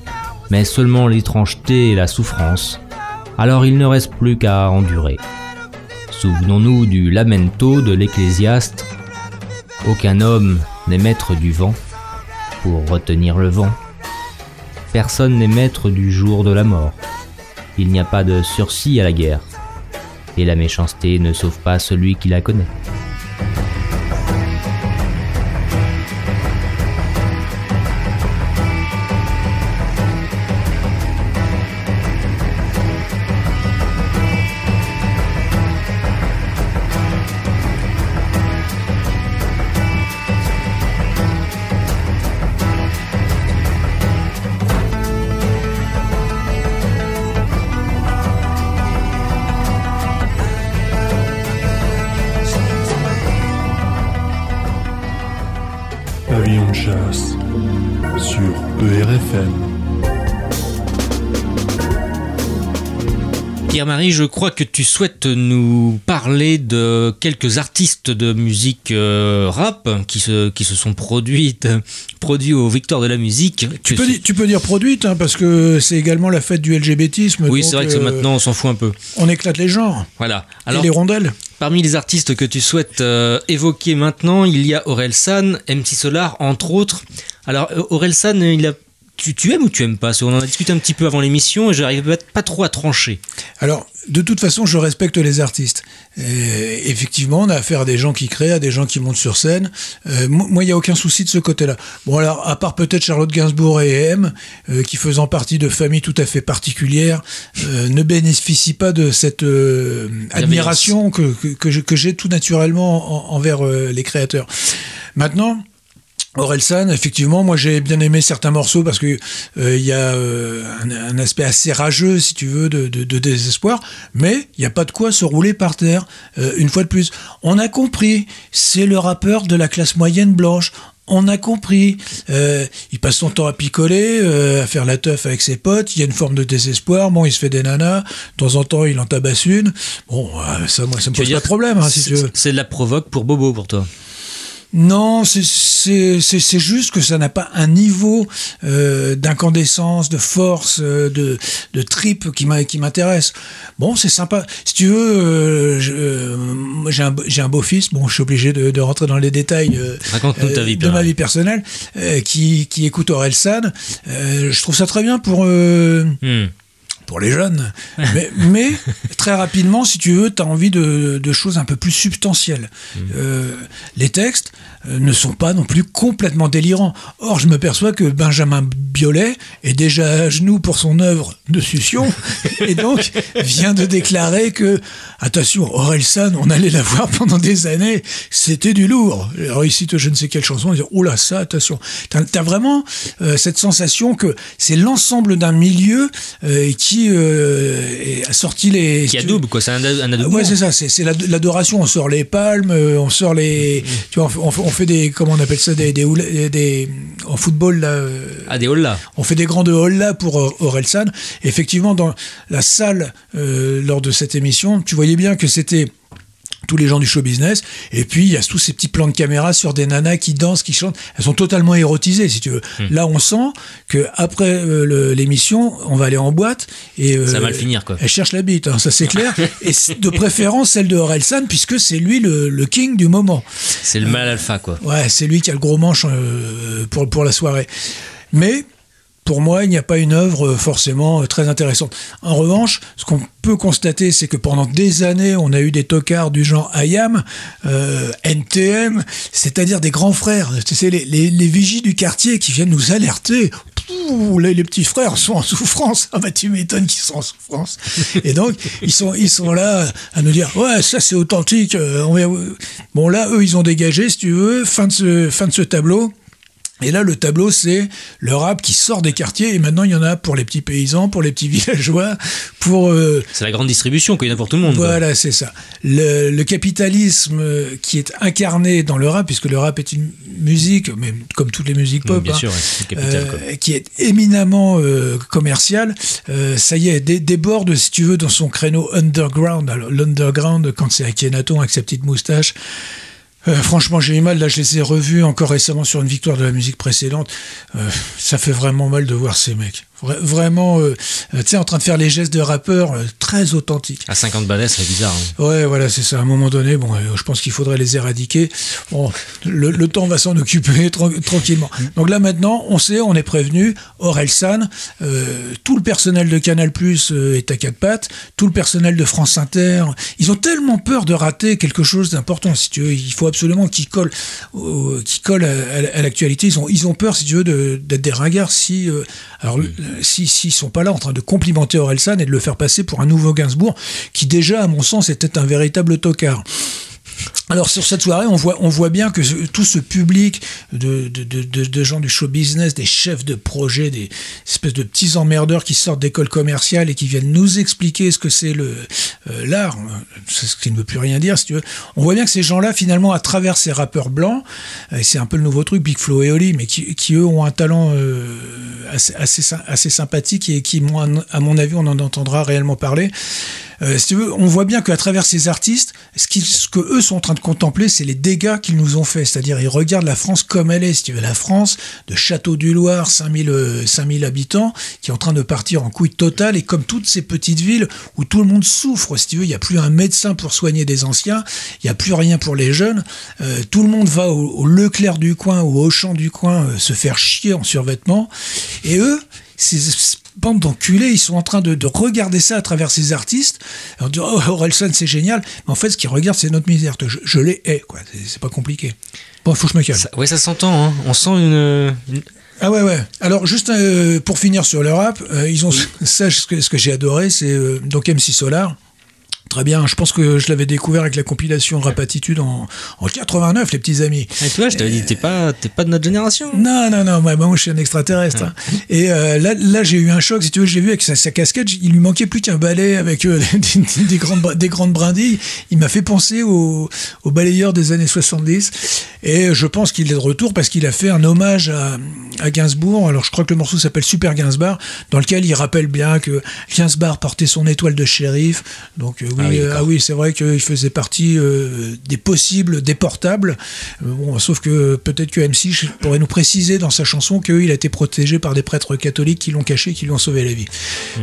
mais seulement l'étrangeté et la souffrance, alors il ne reste plus qu'à endurer. Souvenons-nous du lamento de l'Ecclésiaste. Aucun homme n'est maître du vent pour retenir le vent. Personne n'est maître du jour de la mort. Il n'y a pas de sursis à la guerre. Et la méchanceté ne sauve pas celui qui la connaît. Pierre-Marie, je crois que tu souhaites nous parler de quelques artistes de musique euh, rap qui se, qui se sont produites, produits aux Victoires de la musique. Tu peux, di- tu peux dire produite, hein, parce que c'est également la fête du LGBTisme. Oui, c'est vrai que euh, maintenant on s'en fout un peu. On éclate les genres. Voilà. Et les rondelles. Parmi les artistes que tu souhaites euh, évoquer maintenant, il y a Aurel San, MC Solar, entre autres. Alors, Aurel San, il a... tu, tu aimes ou tu aimes pas? Qu'on en a discuté un petit peu avant l'émission et j'arrive pas, pas trop à trancher. Alors, de toute façon, je respecte les artistes. Et effectivement, on a affaire à des gens qui créent, à des gens qui montent sur scène. Euh, mo- moi, il n'y a aucun souci de ce côté-là. Bon, alors, à part peut-être Charlotte Gainsbourg et M, euh, qui faisant partie de familles tout à fait particulières, euh, ne bénéficient pas de cette admiration que, que, j'ai tout naturellement en- envers les créateurs. Maintenant, Orelsan, effectivement, moi j'ai bien aimé certains morceaux parce que euh, il y a euh, un, un aspect assez rageux, si tu veux, de, de- de désespoir, mais il n'y a pas de quoi se rouler par terre. Euh, une fois de plus, on a compris, c'est le rappeur de la classe moyenne blanche. On a compris. Euh, il passe son temps à picoler, euh, à faire la teuf avec ses potes. Il y a une forme de désespoir. Bon, il se fait des nanas. De temps en temps, il en tabasse une. Bon, euh, ça, moi, ça me pose pas de problème, hein, si c'est- tu veux. C'est de la provoque pour Bobo pour toi. Non, c'est- juste que ça n'a pas un niveau euh, d'incandescence, de force, euh, de, de trip qui m'intéresse. Bon, c'est sympa. Si tu veux, euh, euh, j'ai un, un beau-fils, bon, je suis obligé de, de rentrer dans les détails euh, Raconte-nous ta vie, de ma vie personnelle, qui, qui écoute Aurel San. Euh, je trouve ça très bien pour... Hmm. Pour les jeunes. mais, mais, très rapidement, si tu veux, tu as envie de, de choses un peu plus substantielles. Euh, les textes ne sont pas non plus complètement délirants. Or, je me perçois que Benjamin Biolay est déjà à genoux pour son œuvre de Succion et donc vient de déclarer que, attention, Aurel San, on allait la voir pendant des années, c'était du lourd. Alors, il cite je ne sais quelle chanson, il dit, oh là, ça, attention. T'as as vraiment euh, cette sensation que c'est l'ensemble d'un milieu euh, qui euh, a sorti les... Qui adoube, quoi. C'est un, un adoubement. Ouais, c'est ça, c'est c'est l'ad- l'adoration. On sort les palmes, euh, on sort les. Tu vois, on fait, on fait- on fait des. Comment on appelle ça Des. des, houla- des- en football, là. euh, Ah, des hollas. on fait des grandes hollas pour euh, Orelsan. Effectivement, dans la salle, euh, lors de cette émission, tu voyais bien que c'était tous les gens du show business. Et puis, il y a tous ces petits plans de caméra sur des nanas qui dansent, qui chantent. Elles sont totalement érotisées, si tu veux. Hmm. Là, on sent que après euh, le- l'émission, on va aller en boîte. Et, euh, Ça va mal finir, quoi. Elle cherche la bite, hein, ça c'est clair. et de préférence celle de Orelsan, puisque c'est lui le, le king du moment. C'est le mal alpha, quoi. Ouais, c'est lui qui a le gros manche euh, pour, pour la soirée. Mais pour moi, il n'y a pas une œuvre euh, forcément euh, très intéressante. En revanche, ce qu'on peut constater, c'est que pendant des années, on a eu des tocards du genre IAM, euh, NTM, c'est-à-dire des grands frères, sais, les, les, vigies du quartier qui viennent nous alerter. Les, petits frères sont en souffrance. Ah bah tu m'étonnes qu'ils sont en souffrance. Et donc ils sont ils sont là à nous dire ouais ça c'est authentique. Bon là eux ils ont dégagé si tu veux fin de ce fin de ce tableau. Et là, le tableau, c'est le rap qui sort des quartiers. Et maintenant, il y en a pour les petits paysans, pour les petits villageois, pour euh, C'est la grande distribution, quoi. Il y en a pour tout le monde. voilà, c'est ça. Le, le capitalisme euh, qui est incarné dans le rap, puisque le rap est une musique, mais comme toutes les musiques pop, bien hein, sûr, capital, euh, qui est éminemment euh, commercial, euh, ça y est, dé- déborde, si tu veux, dans son créneau underground. Alors, l'underground, quand c'est Akhenaton avec sa petite moustache, euh, franchement, j'ai eu mal. Là, je les ai revus encore récemment sur une victoire de la musique précédente. Euh, ça fait vraiment mal de voir ces mecs. Vra- vraiment, euh, euh, tu sais, en train de faire les gestes de rappeurs euh, très authentiques. À 50 balais, c'est bizarre. hein. Ouais, voilà, c'est ça. À un moment donné, bon, euh, je pense qu'il faudrait les éradiquer. Bon, le, le temps va s'en occuper tran- tranquillement. Donc là, maintenant, on sait, on est prévenu. Orelsan, euh, tout le personnel de Canal Plus est à quatre pattes. Tout le personnel de France Inter. Ils ont tellement peur de rater quelque chose d'important. Si tu veux, il faut absolument qu'ils collent, qu'ils collent à, à- à l'actualité. Ils ont, ils ont peur, si tu veux, de- d'être des ringards. Si, euh, alors, euh, si, s'ils sont pas là en train de complimenter Orelsan et de le faire passer pour un nouveau Gainsbourg, qui déjà, à mon sens, était un véritable tocard. Alors sur cette soirée, on voit, on voit bien que tout ce public de, de, de, gens du show business, des chefs de projet, des espèces de petits emmerdeurs qui sortent d'écoles commerciales et qui viennent nous expliquer ce que c'est le euh, l'art, c'est ce qui ne veut plus rien dire si tu veux. On voit bien que ces gens-là, finalement, à travers ces rappeurs blancs, euh, c'est un peu le nouveau truc, Big Flo et Oli, mais qui, qui, eux ont un talent euh, assez, assez, sy- assez sympathique et qui, à mon avis, on en entendra réellement parler. Euh, on voit bien qu'à travers ces artistes, ce, qu'ils- ce que eux sont en train de contempler, c'est les dégâts qu'ils nous ont fait. C'est-à-dire, ils regardent la France comme elle est. Si tu veux, la France de Château du Loir, 5000, euh, 5000 habitants, qui est en train de partir en couille totale, et comme toutes ces petites villes où tout le monde souffre. Si tu veux, il n'y a plus un médecin pour soigner des anciens, il n'y a plus rien pour les jeunes. Euh, tout le monde va au, Leclerc du coin ou au Auchan du coin se faire chier en survêtement. Et eux, ces bandes d'enculés, ils sont en train de, de regarder ça à travers ces artistes. Alors, dire, oh, Orelsan, c'est génial. Mais en fait, ce qu'ils regardent, c'est notre misère. Je, je les hais, quoi. C'est- pas compliqué. Bon, faut que je me calme. Ouais, ça s'entend. Hein. On sent une, une- Ah ouais, ouais. Alors, juste euh, pour finir sur le rap, euh, ils ont ça, ce que, que j'ai adoré, c'est euh, donc MC Solar. Très bien, je pense que je l'avais découvert avec la compilation Rap Attitude en, en 89, les petits amis. Et toi, je t'avais dit, t'es pas, t'es pas de notre génération. Non, non, non, moi, moi je suis un extraterrestre. hein. Et euh, là, là j'ai eu un choc, si tu veux, j'ai vu avec sa, sa casquette, il lui manquait plus qu'un balai avec euh, des, des grandes, des grandes brindilles. Il m'a fait penser au, au balayeur des années 70. Et je pense qu'il est de retour parce qu'il a fait un hommage à, à Gainsbourg. Alors je crois que le morceau s'appelle Super Gainsbourg, dans lequel il rappelle bien que Gainsbourg portait son étoile de shérif. Donc euh, oui, Ah oui, euh, ah oui, c'est vrai qu'il faisait partie euh, des possibles déportables. Euh, bon, sauf que peut-être que MC pourrait nous préciser dans sa chanson qu'il a été protégé par des prêtres catholiques qui l'ont caché, qui lui ont sauvé la vie.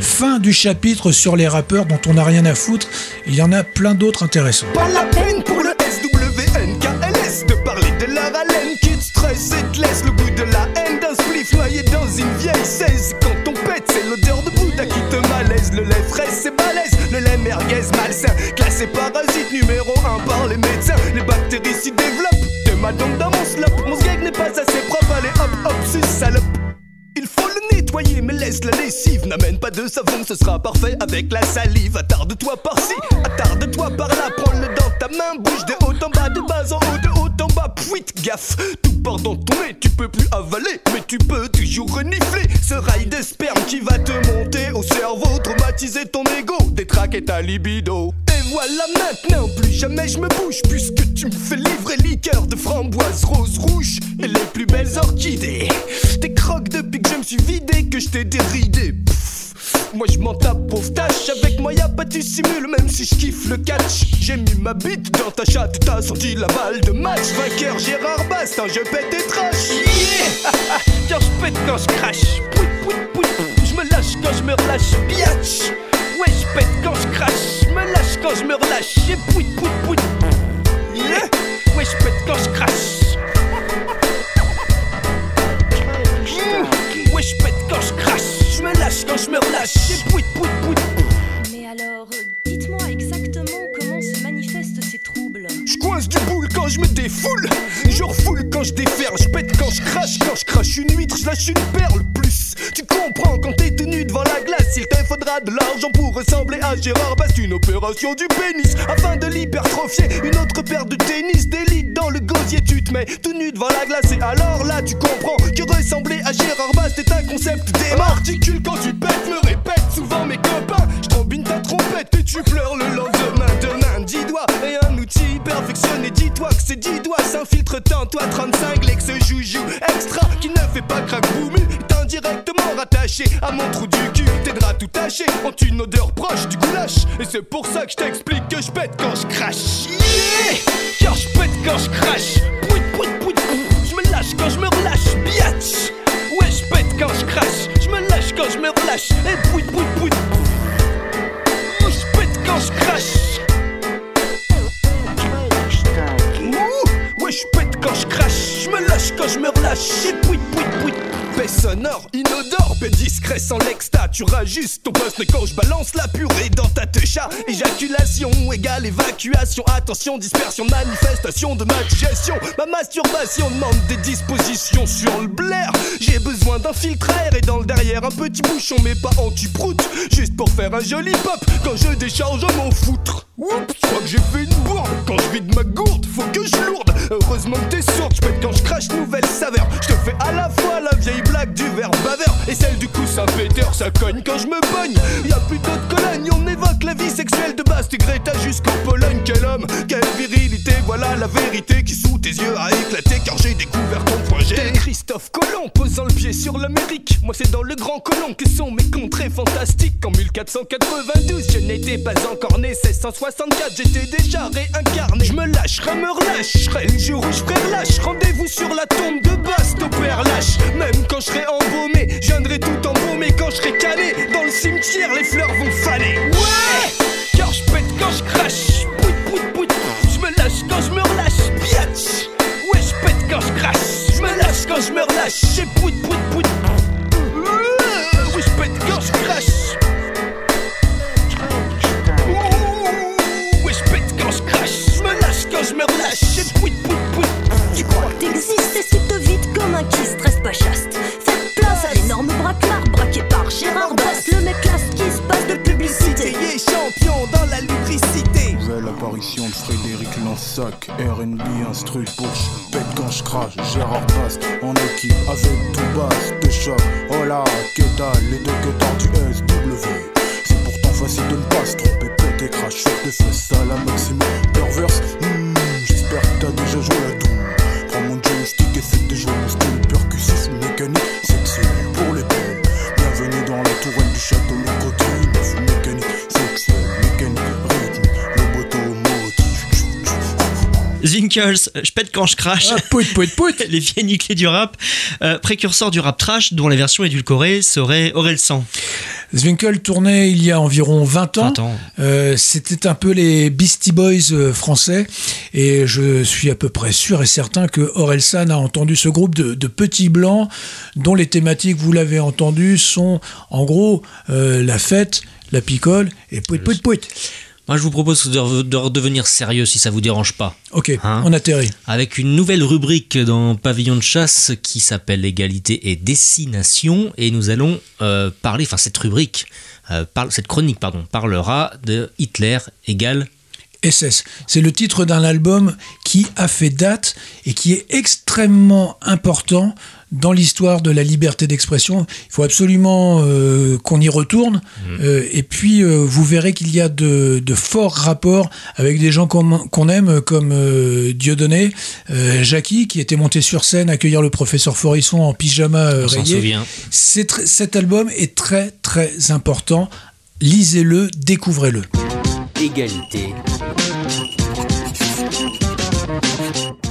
Fin du chapitre sur les rappeurs dont on n'a rien à foutre. Il y en a plein d'autres intéressants. Pas la peine pour le SWNKLS de parler de haleine qui te stresse et te laisse le goût de la haine d'un noyé dans une vieille 16. Quand on pète, c'est l'odeur de Bouddha qui te malaise. Le lait frais, c'est balèze. Le lait merguez malsain, classé parasite numéro 1 par les médecins. Les bactéries s'y développent. T'es ma dans mon slop. Mon n'est pas assez propre. Allez hop hop, c'est salope. Il faut le nettoyer, mais laisse la lessive. N'amène pas de savon, ce sera parfait avec la salive. Attarde-toi par-ci, attarde-toi par-là. Prends-le dans ta main, bouge de haut en bas, de bas en haut, de haut en bas. Puit, gaffe, tout part dans ton nez. Tu peux plus avaler, mais tu peux toujours renifler. Ce rail de sperme qui va te monter au cerveau, traumatiser ton ego, détraquer ta libido. Et voilà maintenant, plus jamais je me bouge, puisque tu me fais livrer liqueur de framboise rose rouge et les plus belles orchidées. Me suis vidé, que je t'ai déridé. Pff, Moi je m'en tape pauvre tâche. Avec moi y'a pas de simule même si je kiffe le catch. J'ai mis ma bite dans ta chatte T'as senti la balle de match. Vainqueur Gérard Bastin Je pète des trash. Yeah! Quand je pète quand je crache. Je me lâche quand je me relâche. Biatch. Ouais je pète quand je crache. Je me lâche quand je me relâche. Et pouit pouit pouit. Yeah! Ouais je pète quand je crache lâche quand je me relâche Et pouit pouit pouit Mais alors, dites-moi exactement comment se manifestent ces troubles. Je coince du boule quand je me défoule. Je refoule quand je déferle, je pète quand je crache, quand je crache une huître, je lâche une perle plus. Tu comprends quand t'es tenu devant la glace, il te faudra de l'argent pour ressembler à Gérard Bast. Une opération du pénis afin de l'hypertrophier. Une autre paire de tennis d'élite dans le gosier, tu te mets tout nu devant la glace. Et alors là, tu comprends que ressembler à Gérard Bast est un concept dément. Articule quand tu pètes, me répète souvent mes copains. Je trombine ta trompette et tu pleures le lendemain. Demain, 10 doigts et un outil perfectionné. Dis-toi que ces 10 doigts s'infiltrent en toi. 35 l'ex joujou extra qui ne fait pas crack boum est indirectement rattaché à mon trou du cul. Tes draps tout tachés ont une odeur proche du goulash. Et c'est pour ça que je t'explique que je pète quand je crache. Yeah Car je pète quand je crache. Je me lâche quand je me relâche. Biatch Ouais, je pète quand je crache. Je me lâche quand je me relâche. Et pouit, pouit, pouit. Je pète quand je crache. Ouais, je pète quand je crache. Je me lâche quand je me relâche. Et pouit, pouit, pouit. Paix sonore, inodore, paix discret sans l'exta. Tu rajustes ton poste quand je balance la purée dans ta techa. Éjaculation égale évacuation. Attention, dispersion, manifestation de ma digestion. Ma masturbation demande des dispositions sur le blaire. J'ai besoin d'un filtre et dans le derrière un petit bouchon, mais pas anti-prout. Juste pour faire un joli pop quand je décharge mon foutre. Oups, je crois que j'ai fait une bourde. Quand je vide ma gourde, faut que je lourde. Heureusement que t'es sourde, je pète quand je crache, nouvelle saveur. Je te fais à la fois la vieille blague du verre baveur et celle du coup ça péteur, ça cogne quand je me bogne. Y a plus d'autres colonnes, on évoque la vie sexuelle de base. T'es Greta jusqu'en Pologne, quel homme, quelle virilité. Voilà la vérité qui sous tes yeux a éclaté car j'ai découvert ton. T'es Christophe Colomb posant le pied sur l'Amérique. Moi c'est dans le grand colon que sont mes contrées fantastiques. En 1492, je n'étais pas encore né. 1664, j'étais déjà réincarné. Je me lâche, me relâche. Je serai le jour où je lâche. Rendez-vous sur la tombe de Bast au lâche. Même quand je serai embaumé, je viendrai tout embaumé. Quand je serai calé dans le cimetière, les fleurs vont faner. Ouais! Car je pète quand je crache. Pouit, pouit, pouit. Je me lâche quand je me relâche. Biatch! Ouais, je pète quand je crache. Je me lâche quand je me relâche. Et pouit, pouit, pouit. Lansac, RB instru pour pète quand je crache, Gérard Bast en équipe avec tout basse de choc. Oh là, que dalle, les deux que du SW. C'est pourtant facile de ne pas se tromper, pète et crash, fais tes fesses à la maximum. Perverse, hmm, j'espère que t'as déjà joué à Doom. Zinkels, je pète quand je crache. Les vieilles clés du rap. Euh, précurseur du rap trash, dont la version édulcorée serait Orelsan. Zwinkel tournait il y a environ 20 ans. Euh, C'était un peu les Beastie Boys euh, français. Et je suis à peu près sûr et certain que Orelsan a entendu ce groupe de, de petits blancs dont les thématiques, vous l'avez entendu, sont en gros euh, la fête, la picole et pouit pouit pouit. Moi, je vous propose de, de redevenir sérieux si ça vous dérange pas. Ok, Hein on atterrit. Avec une nouvelle rubrique dans Pavillon de chasse qui s'appelle Égalité et Destination. Et nous allons euh, parler, enfin cette rubrique, euh, parle, cette chronique, pardon, parlera de Hitler égale SS. C'est le titre d'un album qui a fait date et qui est extrêmement important dans l'histoire de la liberté d'expression. Il faut absolument euh, qu'on y retourne. Euh, et puis, euh, vous verrez qu'il y a de, de forts rapports avec des gens qu'on aime, comme Dieudonné, Jackie, qui était monté sur scène accueillir le professeur Forisson en pyjama rayé. cet album est très, très important. Lisez-le, découvrez-le. Égalité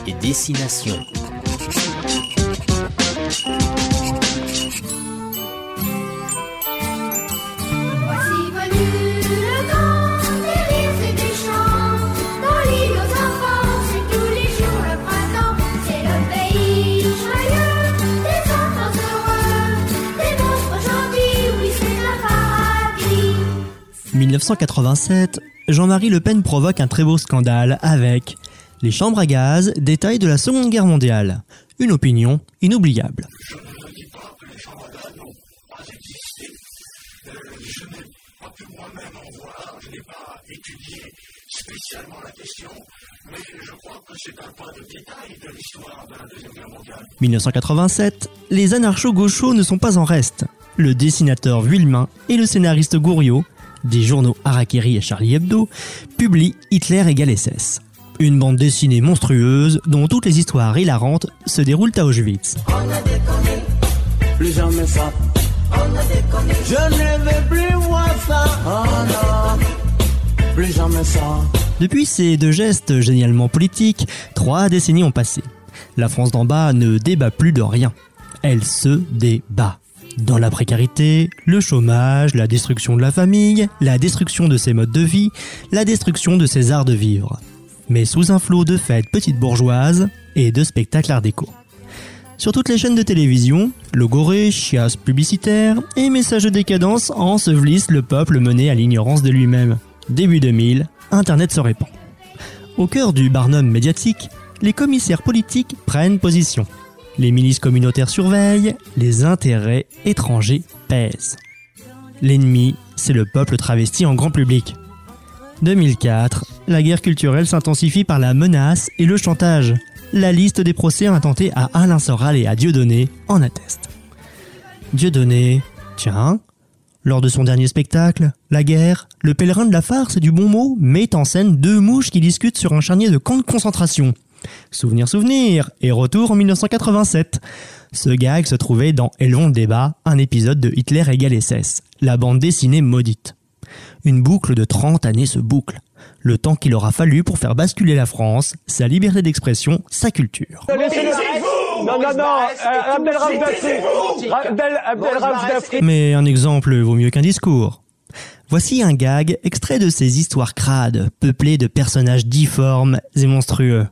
et Destination. Voici venu le temps des rires et des chants. Dans l'île aux enfants, c'est tous les jours le printemps. C'est le pays joyeux, des enfants heureux, des monstres gentils, oui c'est le paradis. 1987, Jean-Marie Le Pen provoque un très beau scandale avec Les chambres à gaz, détail de la Seconde Guerre mondiale. Une opinion inoubliable. de de l'histoire de la Deuxième Guerre mondiale. 1987, les anarcho-gauchos ne sont pas en reste. Le dessinateur Vuillemin et le scénariste Gouriot, des journaux Harakiri et Charlie Hebdo, publient Hitler égale SS. Une bande dessinée monstrueuse dont toutes les histoires hilarantes se déroulent à Auschwitz. Plus jamais ça. Je ne vais plus voir ça. Oh non. Plus jamais ça. Depuis ces deux gestes génialement politiques, trois décennies ont passé. La France d'en bas ne débat plus de rien. Elle se débat. Dans la précarité, le chômage, la destruction de la famille, la destruction de ses modes de vie, la destruction de ses arts de vivre. Mais sous un flot de fêtes petites bourgeoises et de spectacles art déco. Sur toutes les chaînes de télévision, logorées, chiasses publicitaires et messages de décadence ensevelissent le peuple mené à l'ignorance de lui-même. Début 2000, Internet se répand. Au cœur du barnum médiatique, les commissaires politiques prennent position. Les milices communautaires surveillent, les intérêts étrangers pèsent. L'ennemi, c'est le peuple travesti en grand public. 2004, la guerre culturelle s'intensifie par la menace et le chantage. La liste des procès intentés à Alain Soral et à Dieudonné en atteste. Dieudonné, tiens, lors de son dernier spectacle, La guerre, le pèlerin de la farce du bon mot met en scène deux mouches qui discutent sur un charnier de camp de concentration. Souvenir, souvenir, et retour en 1987. Ce gag se trouvait dans Élevons le débat, un épisode de Hitler égale SS, la bande dessinée maudite. Une boucle de 30 années se boucle. Le temps qu'il aura fallu pour faire basculer la France, sa liberté d'expression, sa culture. Non, non, non. Mais un exemple vaut mieux qu'un discours. Voici un gag extrait de ces histoires crades, peuplées de personnages difformes et monstrueux.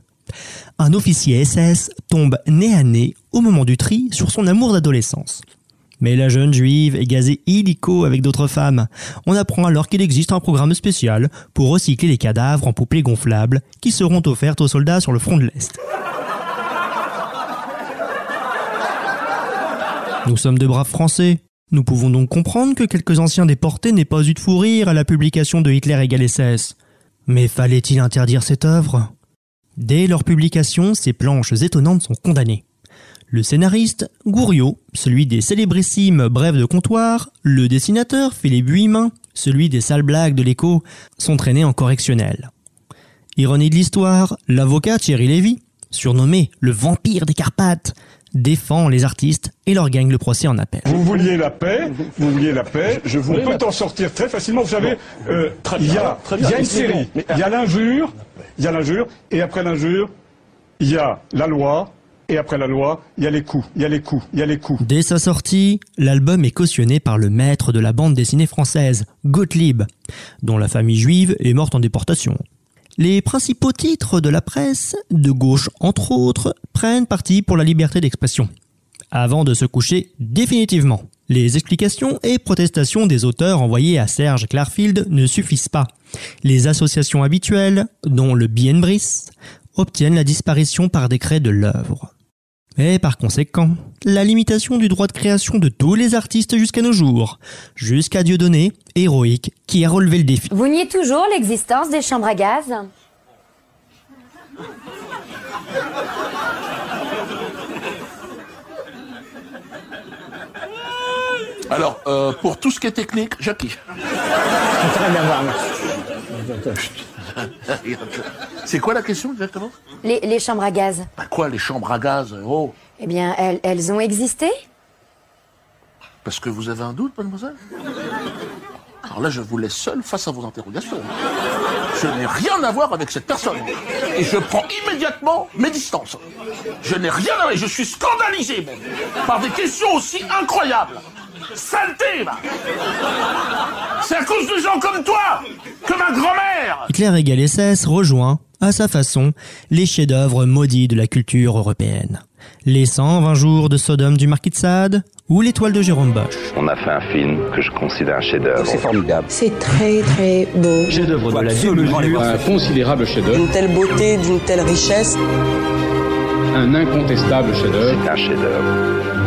Un officier SS tombe nez à nez, au moment du tri, sur son amour d'adolescence. Mais la jeune juive est gazée illico avec d'autres femmes. On apprend alors qu'il existe un programme spécial pour recycler les cadavres en poupées gonflables qui seront offertes aux soldats sur le front de l'Est. Nous sommes de braves Français. Nous pouvons donc comprendre que quelques anciens déportés n'aient pas eu de fou rire à la publication de Hitler égale SS. Mais fallait-il interdire cette œuvre? Dès leur publication, ces planches étonnantes sont condamnées. Le scénariste, Gouriot, celui des célébrissimes Brèves de comptoir, le dessinateur, Philippe Vuillemin, celui des sales blagues de l'écho, sont traînés en correctionnel. Ironie de l'histoire, l'avocat Thierry Lévy, surnommé le vampire des Carpates, défend les artistes et leur gagne le procès en appel. Vous vouliez la paix, vous vouliez la paix, je vous Oui, peux mais- t'en sortir très facilement. Vous savez, euh, il y a, il y a une série, il y a l'injure, il y a l'injure, et après l'injure, il y a la loi, et après la loi, il y a les coups, il y a les coups, il y a les coups. Dès sa sortie, l'album est cautionné par le maître de la bande dessinée française, Gottlieb, dont la famille juive est morte en déportation. Les principaux titres de la presse, de gauche entre autres, prennent parti pour la liberté d'expression, avant de se coucher définitivement. Les explications et protestations des auteurs envoyés à Serge Clarfield ne suffisent pas. Les associations habituelles, dont le Bienbris, obtiennent la disparition par décret de l'œuvre. Et par conséquent, la limitation du droit de création de tous les artistes jusqu'à nos jours, jusqu'à Dieudonné, héroïque, qui a relevé le défi. Vous niez toujours l'existence des chambres à gaz Alors, euh, pour tout ce qui est technique, Jackie. C'est quoi la question exactement? Les, les chambres à gaz, Bah quoi, les chambres à gaz Oh, eh bien, elles, elles ont existé parce que vous avez un doute, mademoiselle? Alors là, je vous laisse seul face à vos interrogations. Je n'ai rien à voir avec cette personne. Et je prends immédiatement mes distances. Je n'ai rien à voir. Je suis scandalisé bon, par des questions aussi incroyables. Saleté, va C'est à cause de gens comme toi que ma grand-mère Hitler égale SS rejoint, à sa façon, les chefs-d'œuvre maudits de la culture européenne. Les 120 jours de Sodome du Marquis de Sade, ou L'étoile de Jérôme Bosch. On a fait un film que je considère un chef-d'œuvre. C'est formidable. C'est très très beau. Chef-d'œuvre de la démesure. Un considérable chef-d'œuvre. D'une telle beauté, d'une telle richesse. Un incontestable chef-d'œuvre. C'est un chef-d'œuvre.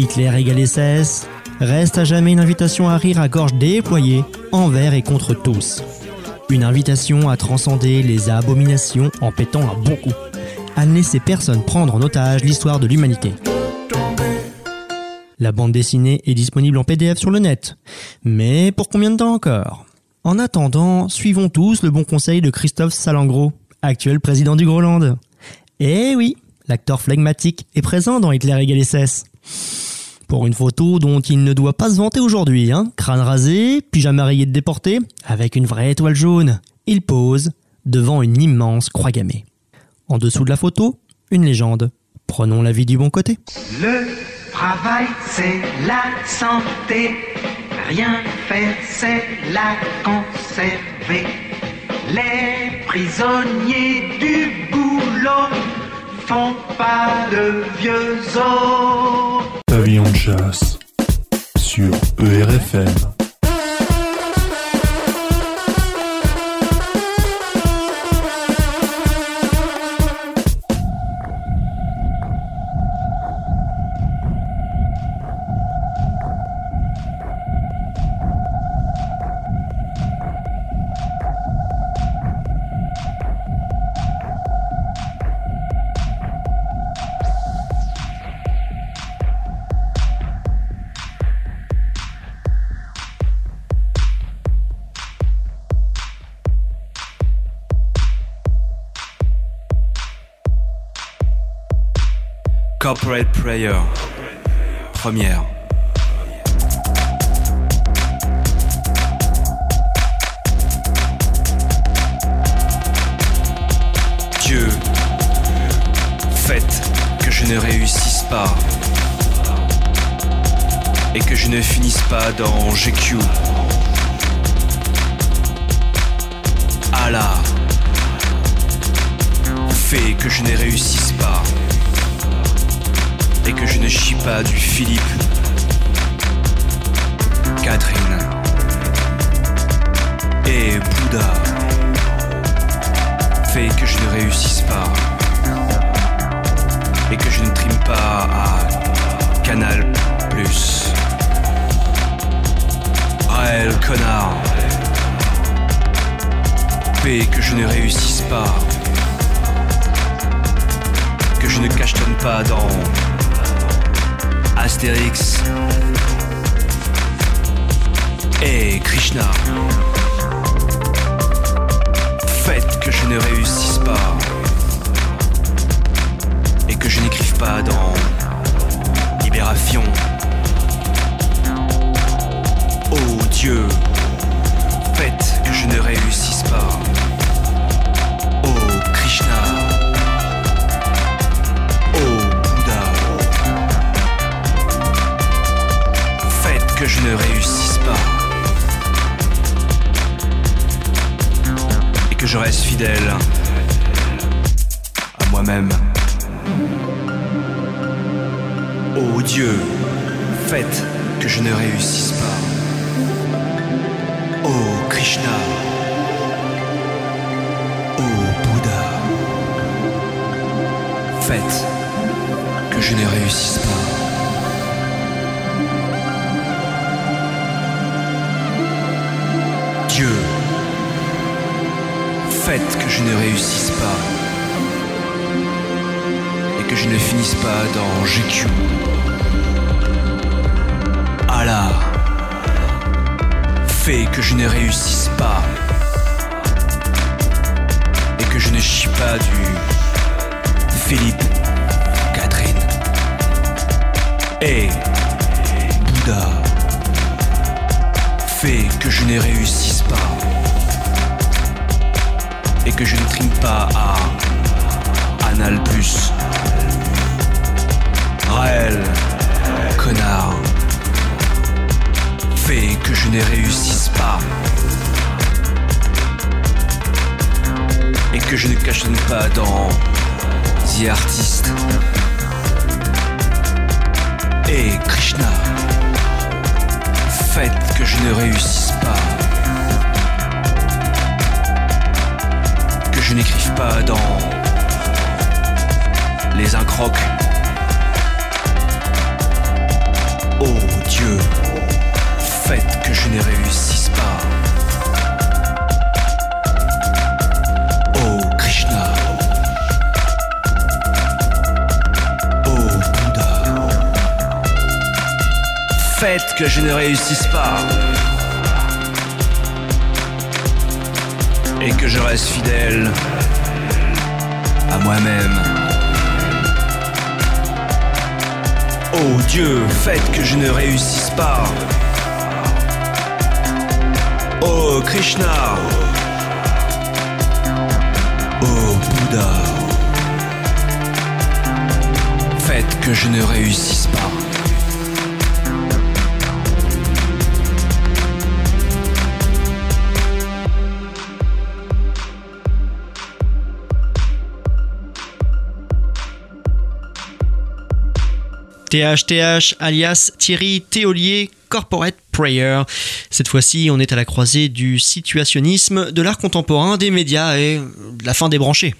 Hitler égale SS reste à jamais une invitation à rire à gorge déployée, envers et contre tous. Une invitation à transcender les abominations en pétant un bon coup. À ne laisser personne prendre en otage l'histoire de l'humanité. La bande dessinée est disponible en PDF sur le net. Mais pour combien de temps encore? En attendant, suivons tous le bon conseil de Christophe Salengro, actuel président du Groland. Eh oui, l'acteur flegmatique est présent dans Hitler égale SS. Pour une photo dont il ne doit pas se vanter aujourd'hui, hein. Crâne rasé, pyjama rayé de déporté, avec une vraie étoile jaune. Il pose devant une immense croix gammée. En dessous de la photo, une légende. Prenons la vie du bon côté. Le travail, c'est la santé. Rien faire, c'est la conserver. Les prisonniers du boulot font pas de vieux os. Pavillon de chasse sur ERFM. Corporate Prayer. Première. Dieu, faites que je ne réussisse pas et que je ne finisse pas dans GQ. Allah, fais que je ne réussisse pas et que je ne chie pas du Philippe. Catherine. Et Bouddha. Fais que je ne réussisse pas. Et que je ne trime pas à Canal Plus. Raël, connard. Fais que je ne réussisse pas. Que je ne cachetonne pas dans Astérix et Krishna. Faites que je ne réussisse pas et que je n'écrive pas dans Libération. Oh Dieu, faites que je ne réussisse pas. Que je ne réussisse pas. Et que je reste fidèle à moi-même. Oh Dieu, faites que je ne réussisse pas. Oh Krishna. Que je ne réussisse pas et que je ne finisse pas dans GQ. Allah, fais que je ne réussisse pas et que je ne chie pas du Philippe, Catherine et Bouddha. Fais que je ne réussisse pas et que je ne trime pas à Anal Plus. Raël, connard. Fais que je ne réussisse pas et que je ne cachonne pas dans The Artist. Et Krishna, faites que je ne réussisse pas. Je n'écrive pas dans les incrocs. Oh Dieu, faites que je ne réussisse pas. Oh Krishna. Oh Bouddha. Faites que je ne réussisse pas. Et que je reste fidèle à moi-même. Oh Dieu, faites que je ne réussisse pas. Oh Krishna. Oh Bouddha. Faites que je ne réussisse THTH alias Thierry Théolier Corporate Prayer. Cette fois-ci, on est à la croisée du situationnisme, de l'art contemporain, des médias et de la fin des branchés.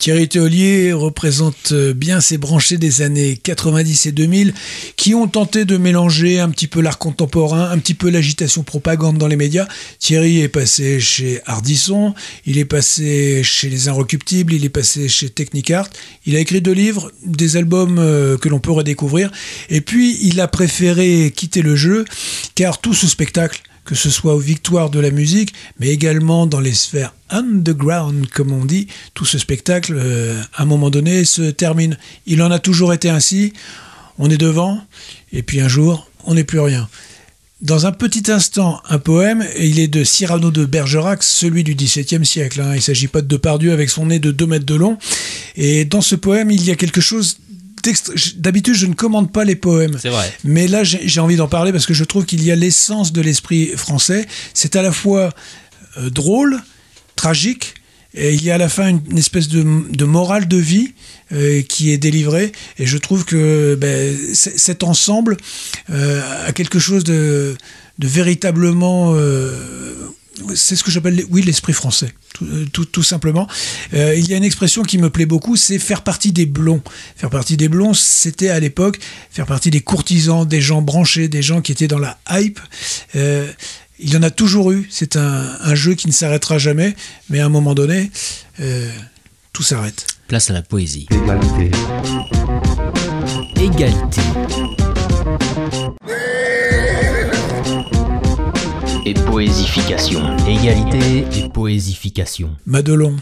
Thierry Théolier représente bien ces branchés des années 90 et 2000 qui ont tenté de mélanger un petit peu l'art contemporain, un petit peu l'agitation propagande dans les médias. Thierry est passé chez Ardisson, il est passé chez Les Inrecuptibles, il est passé chez Technicart. Il a écrit deux livres, des albums euh, que l'on peut redécouvrir. Et puis, il a préféré quitter le jeu car tout ce spectacle que ce soit aux victoires de la musique, mais également dans les sphères underground, comme on dit, tout ce spectacle, euh, à un moment donné, se termine. Il en a toujours été ainsi. On est devant, et puis un jour, on n'est plus rien. Dans un petit instant, un poème, et il est de Cyrano de Bergerac, celui du XVIIe siècle. hein. Il ne s'agit pas de Depardieu avec son nez de 2 mètres de long. Et dans ce poème, il y a quelque chose D'habitude, je ne commande pas les poèmes. C'est vrai. Mais là, j'ai envie d'en parler parce que je trouve qu'il y a l'essence de l'esprit français. C'est à la fois euh, drôle, tragique, et il y a à la fin une, une espèce de, de morale de vie euh, qui est délivrée. Et je trouve que ben, cet ensemble euh, a quelque chose de, de véritablement... c'est ce que j'appelle, oui, l'esprit français, tout, euh, tout, tout simplement. Euh, il y a une expression qui me plaît beaucoup, c'est faire partie des blonds. Faire partie des blonds, c'était à l'époque faire partie des courtisans, des gens branchés, des gens qui étaient dans la hype. Euh, il y en a toujours eu. C'est un, un jeu qui ne s'arrêtera jamais, mais à un moment donné, euh, tout s'arrête. Place à la poésie. Égalité. Égalité. Et poésification. Égalité et poésification. Madelon,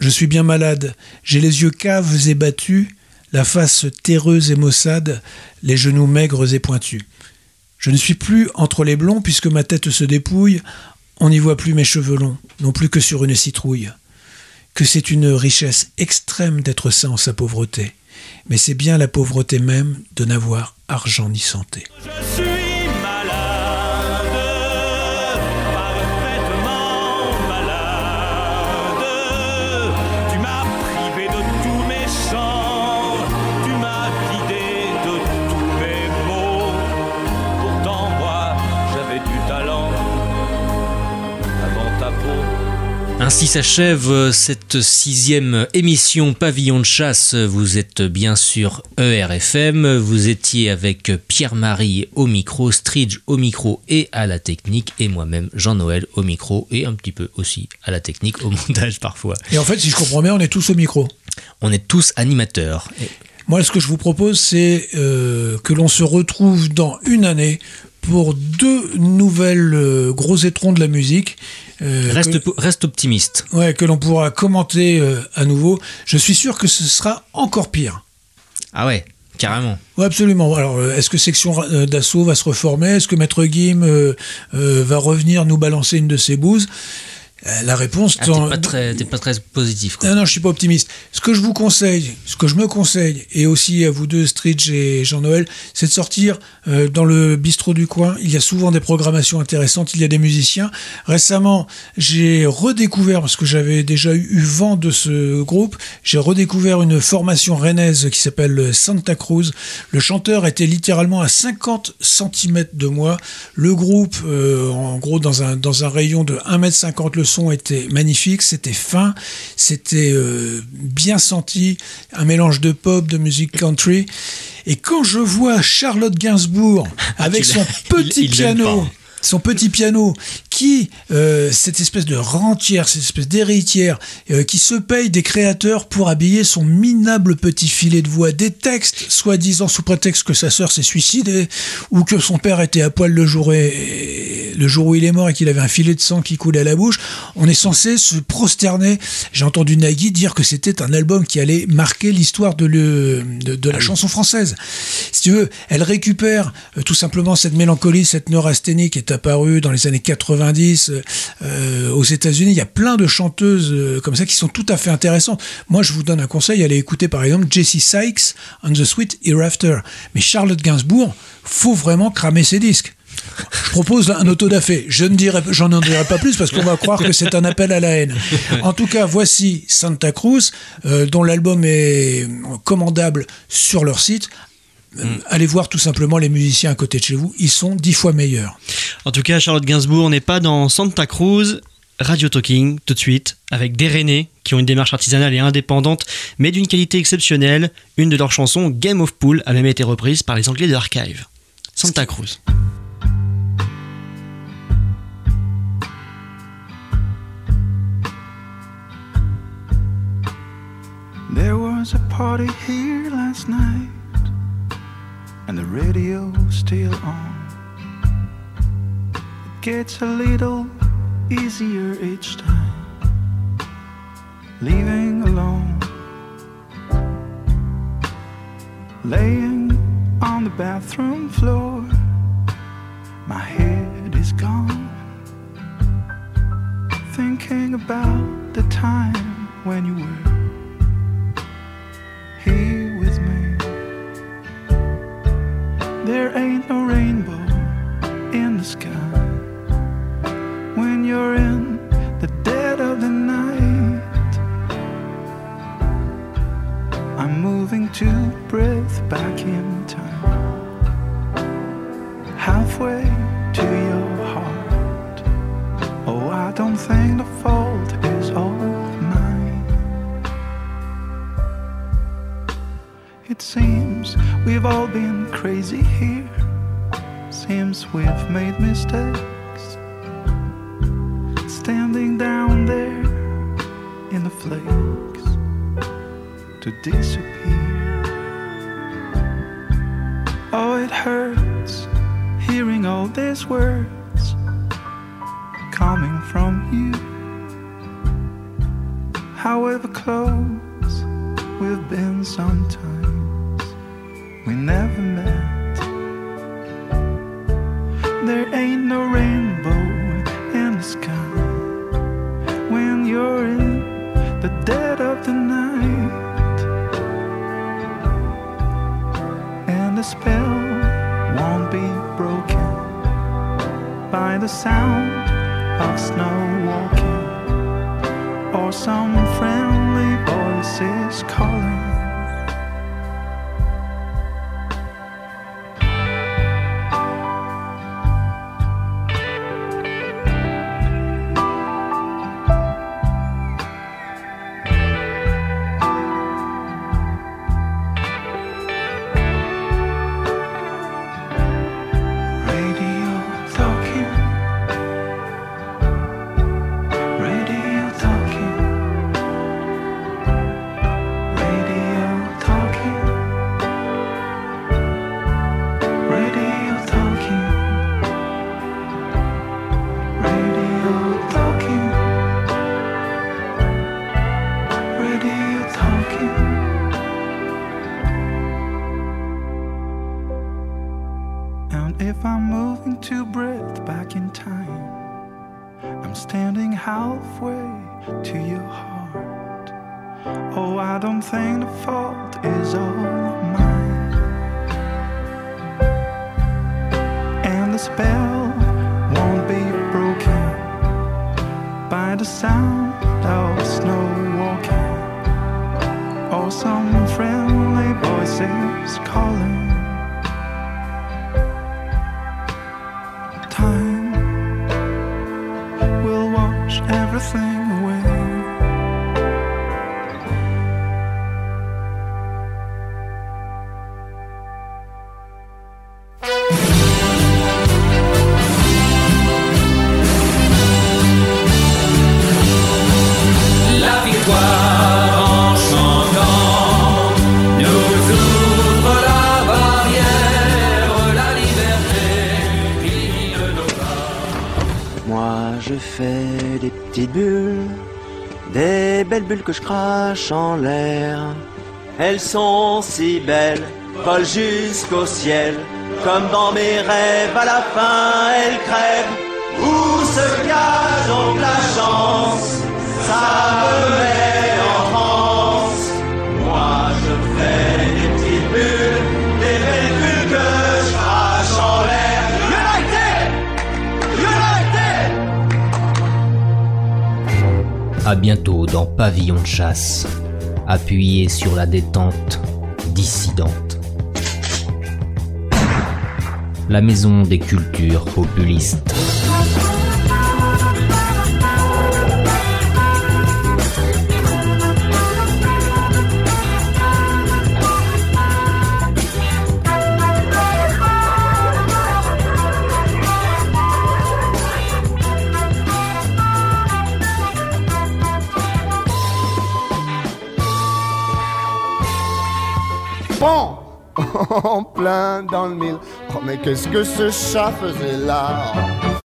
je suis bien malade. J'ai les yeux caves et battus, la face terreuse et maussade, les genoux maigres et pointus. Je ne suis plus entre les blonds puisque ma tête se dépouille. On n'y voit plus mes cheveux longs, non plus que sur une citrouille. Que c'est une richesse extrême d'être sain en sa pauvreté. Mais c'est bien la pauvreté même de n'avoir argent ni santé. Je suis Ainsi s'achève euh, cette sixième émission Pavillon de chasse. Vous êtes bien sûr ERFM. Vous étiez avec Pierre-Marie au micro, Stridge au micro et à la technique, et moi-même Jean-Noël au micro et un petit peu aussi à la technique, au montage parfois. Et en fait, si je comprends bien, on est tous au micro. On est tous animateurs. Moi, ce que je vous propose, c'est euh, que l'on se retrouve dans une année pour deux nouvelles euh, gros étrons de la musique. euh, Reste, que- po- reste optimiste. ouais, que l'on pourra commenter euh, à nouveau. Je suis sûr que ce sera encore pire. Ah ouais, carrément. Oui, absolument. Alors, est-ce que Section d'Assaut va se reformer? Est-ce que Maître Guim va revenir nous balancer une de ses bouses? La réponse... Ah, t'es pas très, t'es pas très positif. Quoi. Non, non, je suis pas optimiste. Ce que je vous conseille, ce que je me conseille, et aussi à vous deux, Stridge et Jean-Noël, c'est de sortir euh, dans le bistrot du coin. Il y a souvent des programmations intéressantes, il y a des musiciens. Récemment, j'ai redécouvert, parce que j'avais déjà eu, eu vent de ce groupe, j'ai redécouvert une formation rennaise qui s'appelle Santa Cruz. Le chanteur était littéralement à 50 cm de moi. Le groupe, euh, en gros, dans un, dans un rayon de 1m50, le son était magnifique, c'était fin, c'était euh, bien senti, un mélange de pop, de musique country. Et quand je vois Charlotte Gainsbourg avec Tu son petit il- il l'aime piano, pas. Son petit piano, qui, euh, cette espèce de rentière, cette espèce d'héritière, euh, qui se paye des créateurs pour habiller son minable petit filet de voix, des textes, soi-disant sous prétexte que sa sœur s'est suicidée, ou que son père était à poil le jour, et, le jour où il est mort et qu'il avait un filet de sang qui coulait à la bouche, on est censé se prosterner. J'ai entendu Nagui dire que c'était un album qui allait marquer l'histoire de, le, de, de la chanson française. Si tu veux, elle récupère euh, tout simplement cette mélancolie, cette neurasthénie qui est apparue dans les années 90 euh, euh, aux États-Unis. Il y a plein de chanteuses euh, comme ça qui sont tout à fait intéressantes. Moi, je vous donne un conseil allez écouter par exemple Jessie Sykes on the Sweet Hereafter. Mais Charlotte Gainsbourg, faut vraiment cramer ses disques. Je propose un autodafé. Je ne dirai, j'en dirai pas plus parce qu'on va croire que c'est un appel à la haine. En tout cas, voici Santa Cruz, euh, dont l'album est commandable sur leur site. Euh, Allez voir tout simplement les musiciens à côté de chez vous, ils sont dix fois meilleurs. En tout cas, Charlotte Gainsbourg n'est pas dans Santa Cruz. Radio Talking, tout de suite, avec des Rennais qui ont une démarche artisanale et indépendante, mais d'une qualité exceptionnelle. Une de leurs chansons, Game of Pool, a même été reprise par les Anglais de Archive. Santa Cruz. There was a party here last night, and the radio's still on. It gets a little easier each time, leaving alone. Laying on the bathroom floor, my head is gone. Thinking about the time when you were There ain't no rainbow in the sky when you're in the dead of the night. I'm moving to breath back in time, halfway to your heart. Oh, I don't think the fault is all mine. It seems we've all been crazy here. Seems we've made mistakes. Standing down there in the flakes to disappear. Oh, it hurts hearing all these words je crache en l'air. Elles sont si belles, volent jusqu'au ciel, comme dans mes rêves à la fin elles crèvent. Bientôt dans Pavillon de chasse, appuyé sur la détente dissidente. La maison des cultures populistes. Dans le mille. Oh, mais qu'est-ce que ce chat faisait là